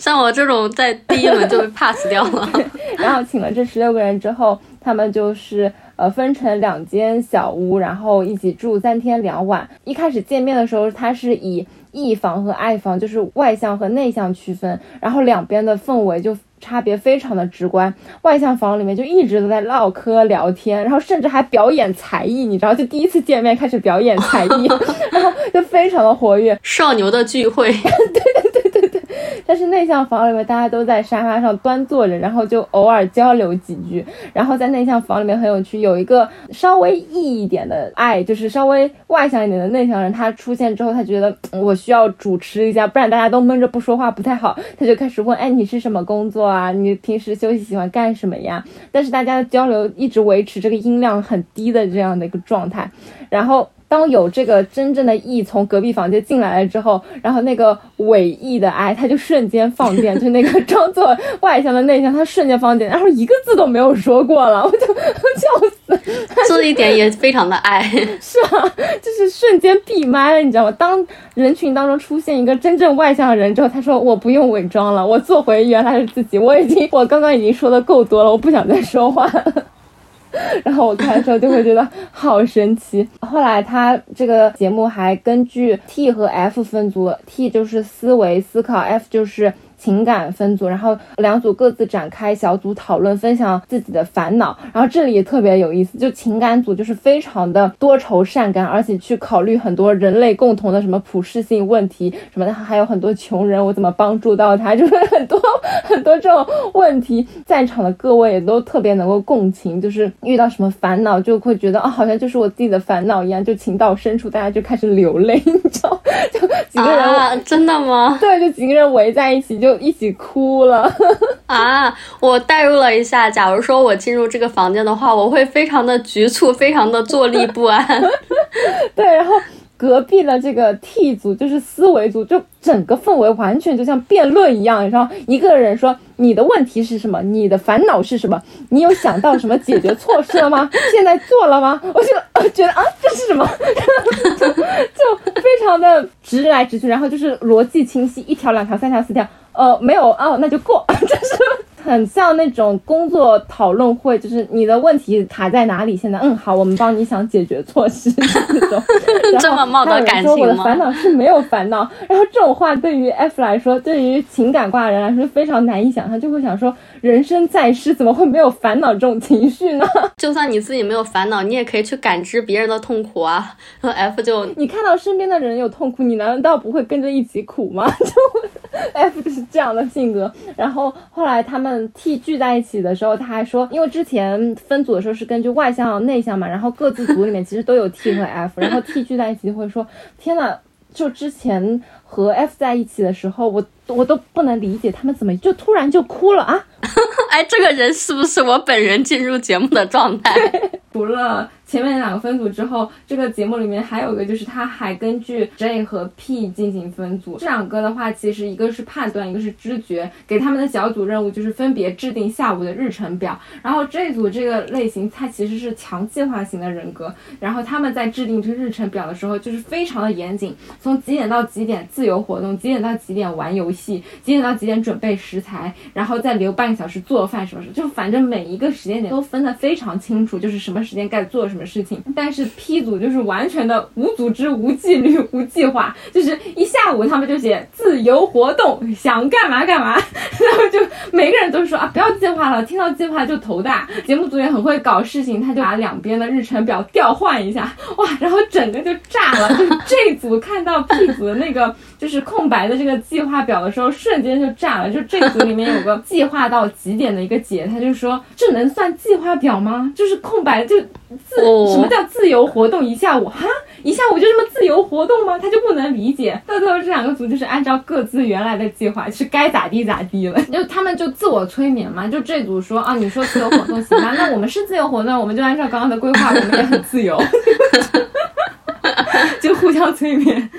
Speaker 2: 像我这种在第一轮就被 pass 掉了，
Speaker 1: 然后请了这十六个人之后，他们就是呃分成两间小屋，然后一起住三天两晚。一开始见面的时候，他是以 E 房和 I 房，就是外向和内向区分，然后两边的氛围就差别非常的直观。外向房里面就一直都在唠嗑聊天，然后甚至还表演才艺，你知道，就第一次见面开始表演才艺，然后就非常的活跃。
Speaker 2: 少牛的聚会，
Speaker 1: 对。但是内向房里面，大家都在沙发上端坐着，然后就偶尔交流几句。然后在内向房里面很有趣，有一个稍微 E 一点的爱，就是稍微外向一点的内向人，他出现之后，他觉得我需要主持一下，不然大家都闷着不说话不太好。他就开始问，哎，你是什么工作啊？你平时休息喜欢干什么呀？但是大家的交流一直维持这个音量很低的这样的一个状态，然后。当有这个真正的 E 从隔壁房间进来了之后，然后那个伪 E 的 I 他就瞬间放电，就那个装作外向的内向，他瞬间放电，然后一个字都没有说过了，我就 笑死。
Speaker 2: 这一点也非常的爱，
Speaker 1: 是啊，就是瞬间闭麦了，你知道吗？当人群当中出现一个真正外向的人之后，他说我不用伪装了，我做回原来的自己，我已经我刚刚已经说的够多了，我不想再说话了。然后我看的时候就会觉得好神奇。后来他这个节目还根据 T 和 F 分组，T 就是思维思考，F 就是。情感分组，然后两组各自展开小组讨论，分享自己的烦恼。然后这里也特别有意思，就情感组就是非常的多愁善感，而且去考虑很多人类共同的什么普适性问题什么的，还有很多穷人，我怎么帮助到他，就是很多很多这种问题。在场的各位也都特别能够共情，就是遇到什么烦恼就会觉得啊，好像就是我自己的烦恼一样，就情到深处，大家就开始流泪，你知道？就几个人，
Speaker 2: 真的吗？
Speaker 1: 对，就几个人围在一起就。就一起哭了
Speaker 2: 啊！我代入了一下，假如说我进入这个房间的话，我会非常的局促，非常的坐立不安。
Speaker 1: 对，然后隔壁的这个 T 组就是思维组，就整个氛围完全就像辩论一样。然后一个人说你的问题是什么，你的烦恼是什么，你有想到什么解决措施了吗？现在做了吗？我就觉得啊，这是什么？的直来直去，然后就是逻辑清晰，一条两条三条四条，呃，没有哦，那就过，就是。很像那种工作讨论会，就是你的问题卡在哪里？现在，嗯，好，我们帮你想解决措施这种。
Speaker 2: 这么冒的感情
Speaker 1: 吗？我的烦恼是没有烦恼。然后这种话对于 F 来说，对于情感挂的人来说非常难以想象，就会想说，人生在世怎么会没有烦恼这种情绪呢？
Speaker 2: 就算你自己没有烦恼，你也可以去感知别人的痛苦啊。然 后 F 就
Speaker 1: 你看到身边的人有痛苦，你难道不会跟着一起苦吗？就 F 就是这样的性格。然后后来他们。T 聚在一起的时候，他还说，因为之前分组的时候是根据外向内向嘛，然后各自组里面其实都有 T 和 F，然后 T 聚在一起就会说，天呐，就之前和 F 在一起的时候，我我都不能理解他们怎么就突然就哭了啊！
Speaker 2: 哎，这个人是不是我本人进入节目的状态？
Speaker 1: 除了。前面两个分组之后，这个节目里面还有一个，就是他还根据 J 和 P 进行分组。这两个的话，其实一个是判断，一个是知觉。给他们的小组任务就是分别制定下午的日程表。然后这组这个类型，它其实是强计划型的人格。然后他们在制定这个日程表的时候，就是非常的严谨，从几点到几点自由活动，几点到几点玩游戏，几点到几点准备食材，然后再留半个小时做饭什么什么，就反正每一个时间点都分得非常清楚，就是什么时间该做什么。事情，但是 P 组就是完全的无组织、无纪律、无计划，就是一下午他们就写自由活动，想干嘛干嘛，然后就每个人都说啊，不要计划了，听到计划就头大。节目组也很会搞事情，他就把两边的日程表调换一下，哇，然后整个就炸了。就这组看到 P 组的那个就是空白的这个计划表的时候，瞬间就炸了。就这组里面有个计划到几点的一个姐，他就说这能算计划表吗？就是空白就自。什么叫自由活动一下午？哈，一下午就这么自由活动吗？他就不能理解。到最后这两个组就是按照各自原来的计划，是该咋地咋地了。就他们就自我催眠嘛。就这组说啊，你说自由活动行吧？那我们是自由活动，我们就按照刚刚的规划，我们也很自由。就互相催眠。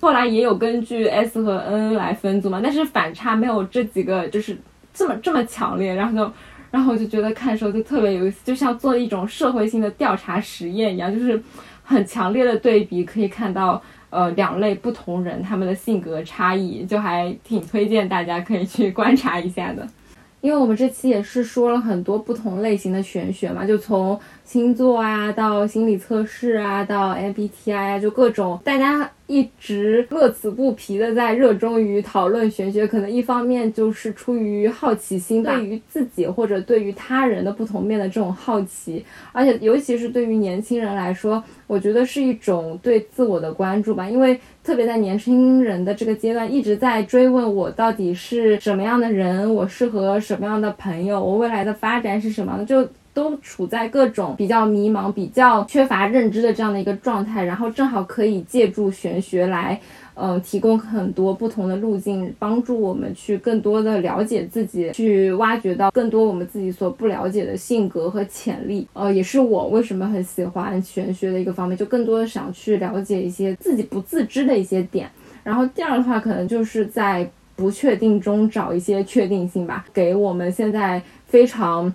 Speaker 1: 后来也有根据 S 和 N 来分组嘛，但是反差没有这几个就是这么这么强烈。然后就。然后我就觉得看的时候就特别有意思，就像做一种社会性的调查实验一样，就是很强烈的对比，可以看到呃两类不同人他们的性格差异，就还挺推荐大家可以去观察一下的。因为我们这期也是说了很多不同类型的玄学嘛，就从星座啊到心理测试啊到 MBTI 啊，就各种大家。一直乐此不疲的在热衷于讨论玄学，可能一方面就是出于好奇心，对于自己或者对于他人的不同面的这种好奇，而且尤其是对于年轻人来说，我觉得是一种对自我的关注吧。因为特别在年轻人的这个阶段，一直在追问我到底是什么样的人，我适合什么样的朋友，我未来的发展是什么，就。都处在各种比较迷茫、比较缺乏认知的这样的一个状态，然后正好可以借助玄学来，嗯，提供很多不同的路径，帮助我们去更多的了解自己，去挖掘到更多我们自己所不了解的性格和潜力。呃，也是我为什么很喜欢玄学的一个方面，就更多的想去了解一些自己不自知的一些点。然后第二的话，可能就是在不确定中找一些确定性吧，给我们现在非常。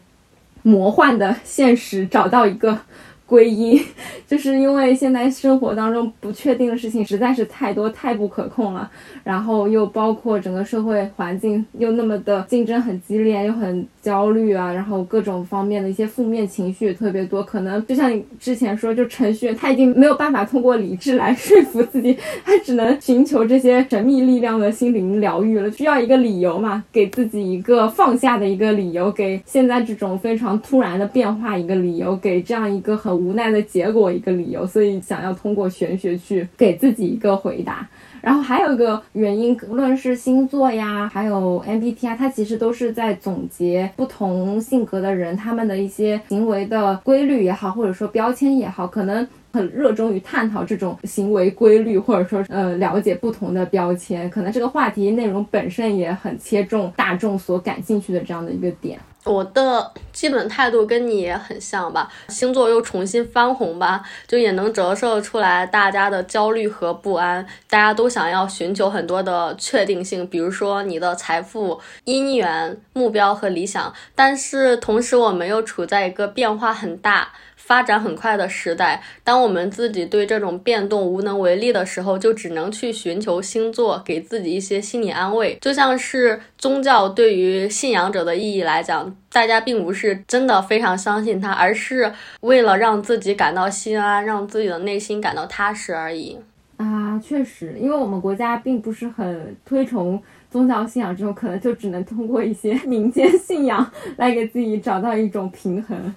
Speaker 1: 魔幻的现实，找到一个归因，就是因为现在生活当中不确定的事情实在是太多，太不可控了。然后又包括整个社会环境又那么的竞争很激烈，又很焦虑啊，然后各种方面的一些负面情绪特别多。可能就像你之前说，就程序员他已经没有办法通过理智来说服自己，他只能寻求这些神秘力量的心灵疗愈了，需要一个理由嘛，给自己一个放下的一个理由，给现在这种非常突然的变化一个理由，给这样一个很无奈的结果一个理由，所以想要通过玄学去给自己一个回答。然后还有一个原因，无论是星座呀，还有 MBTI，它其实都是在总结不同性格的人他们的一些行为的规律也好，或者说标签也好，可能很热衷于探讨这种行为规律，或者说呃了解不同的标签，可能这个话题内容本身也很切中大众所感兴趣的这样的一个点。
Speaker 2: 我的基本态度跟你也很像吧，星座又重新翻红吧，就也能折射出来大家的焦虑和不安。大家都想要寻求很多的确定性，比如说你的财富、姻缘、目标和理想。但是同时，我们又处在一个变化很大。发展很快的时代，当我们自己对这种变动无能为力的时候，就只能去寻求星座，给自己一些心理安慰。就像是宗教对于信仰者的意义来讲，大家并不是真的非常相信它，而是为了让自己感到心安，让自己的内心感到踏实而已。
Speaker 1: 啊，确实，因为我们国家并不是很推崇宗教信仰，这种可能就只能通过一些民间信仰来给自己找到一种平衡。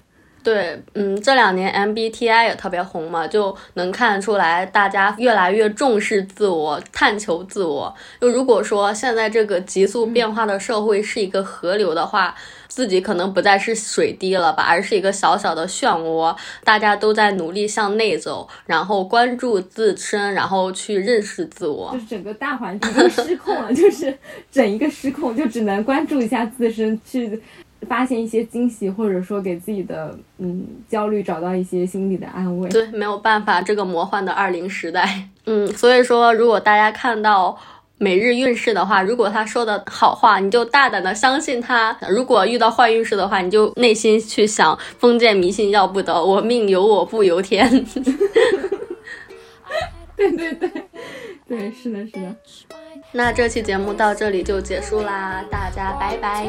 Speaker 2: 对，嗯，这两年 MBTI 也特别红嘛，就能看出来大家越来越重视自我，探求自我。就如果说现在这个急速变化的社会是一个河流的话，自己可能不再是水滴了吧，而是一个小小的漩涡。大家都在努力向内走，然后关注自身，然后去认识自我。
Speaker 1: 就是整个大环境都失控了，就是整一个失控，就只能关注一下自身去。发现一些惊喜，或者说给自己的嗯焦虑找到一些心理的安慰。
Speaker 2: 对，没有办法，这个魔幻的二零时代。嗯，所以说，如果大家看到每日运势的话，如果他说的好话，你就大胆的相信他；如果遇到坏运势的话，你就内心去想，封建迷信要不得，我命由我不由天。
Speaker 1: 对对对，对，是的，是的。
Speaker 2: 那这期节目到这里就结束啦，大家拜拜。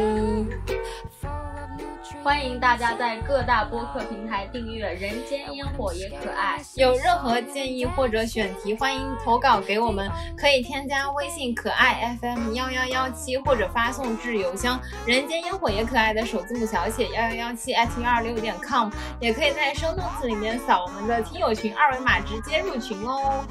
Speaker 2: 欢迎大家在各大播客平台订阅《人间烟火也可爱》。
Speaker 1: 有任何建议或者选题，欢迎投稿给我们，可以添加微信“可爱 FM 幺幺幺七”或者发送至邮箱“人间烟火也可爱”的首字母小写幺幺幺七 at 幺二六点 com，也可以在收豆子里面扫我们的听友群二维码直接入群哦。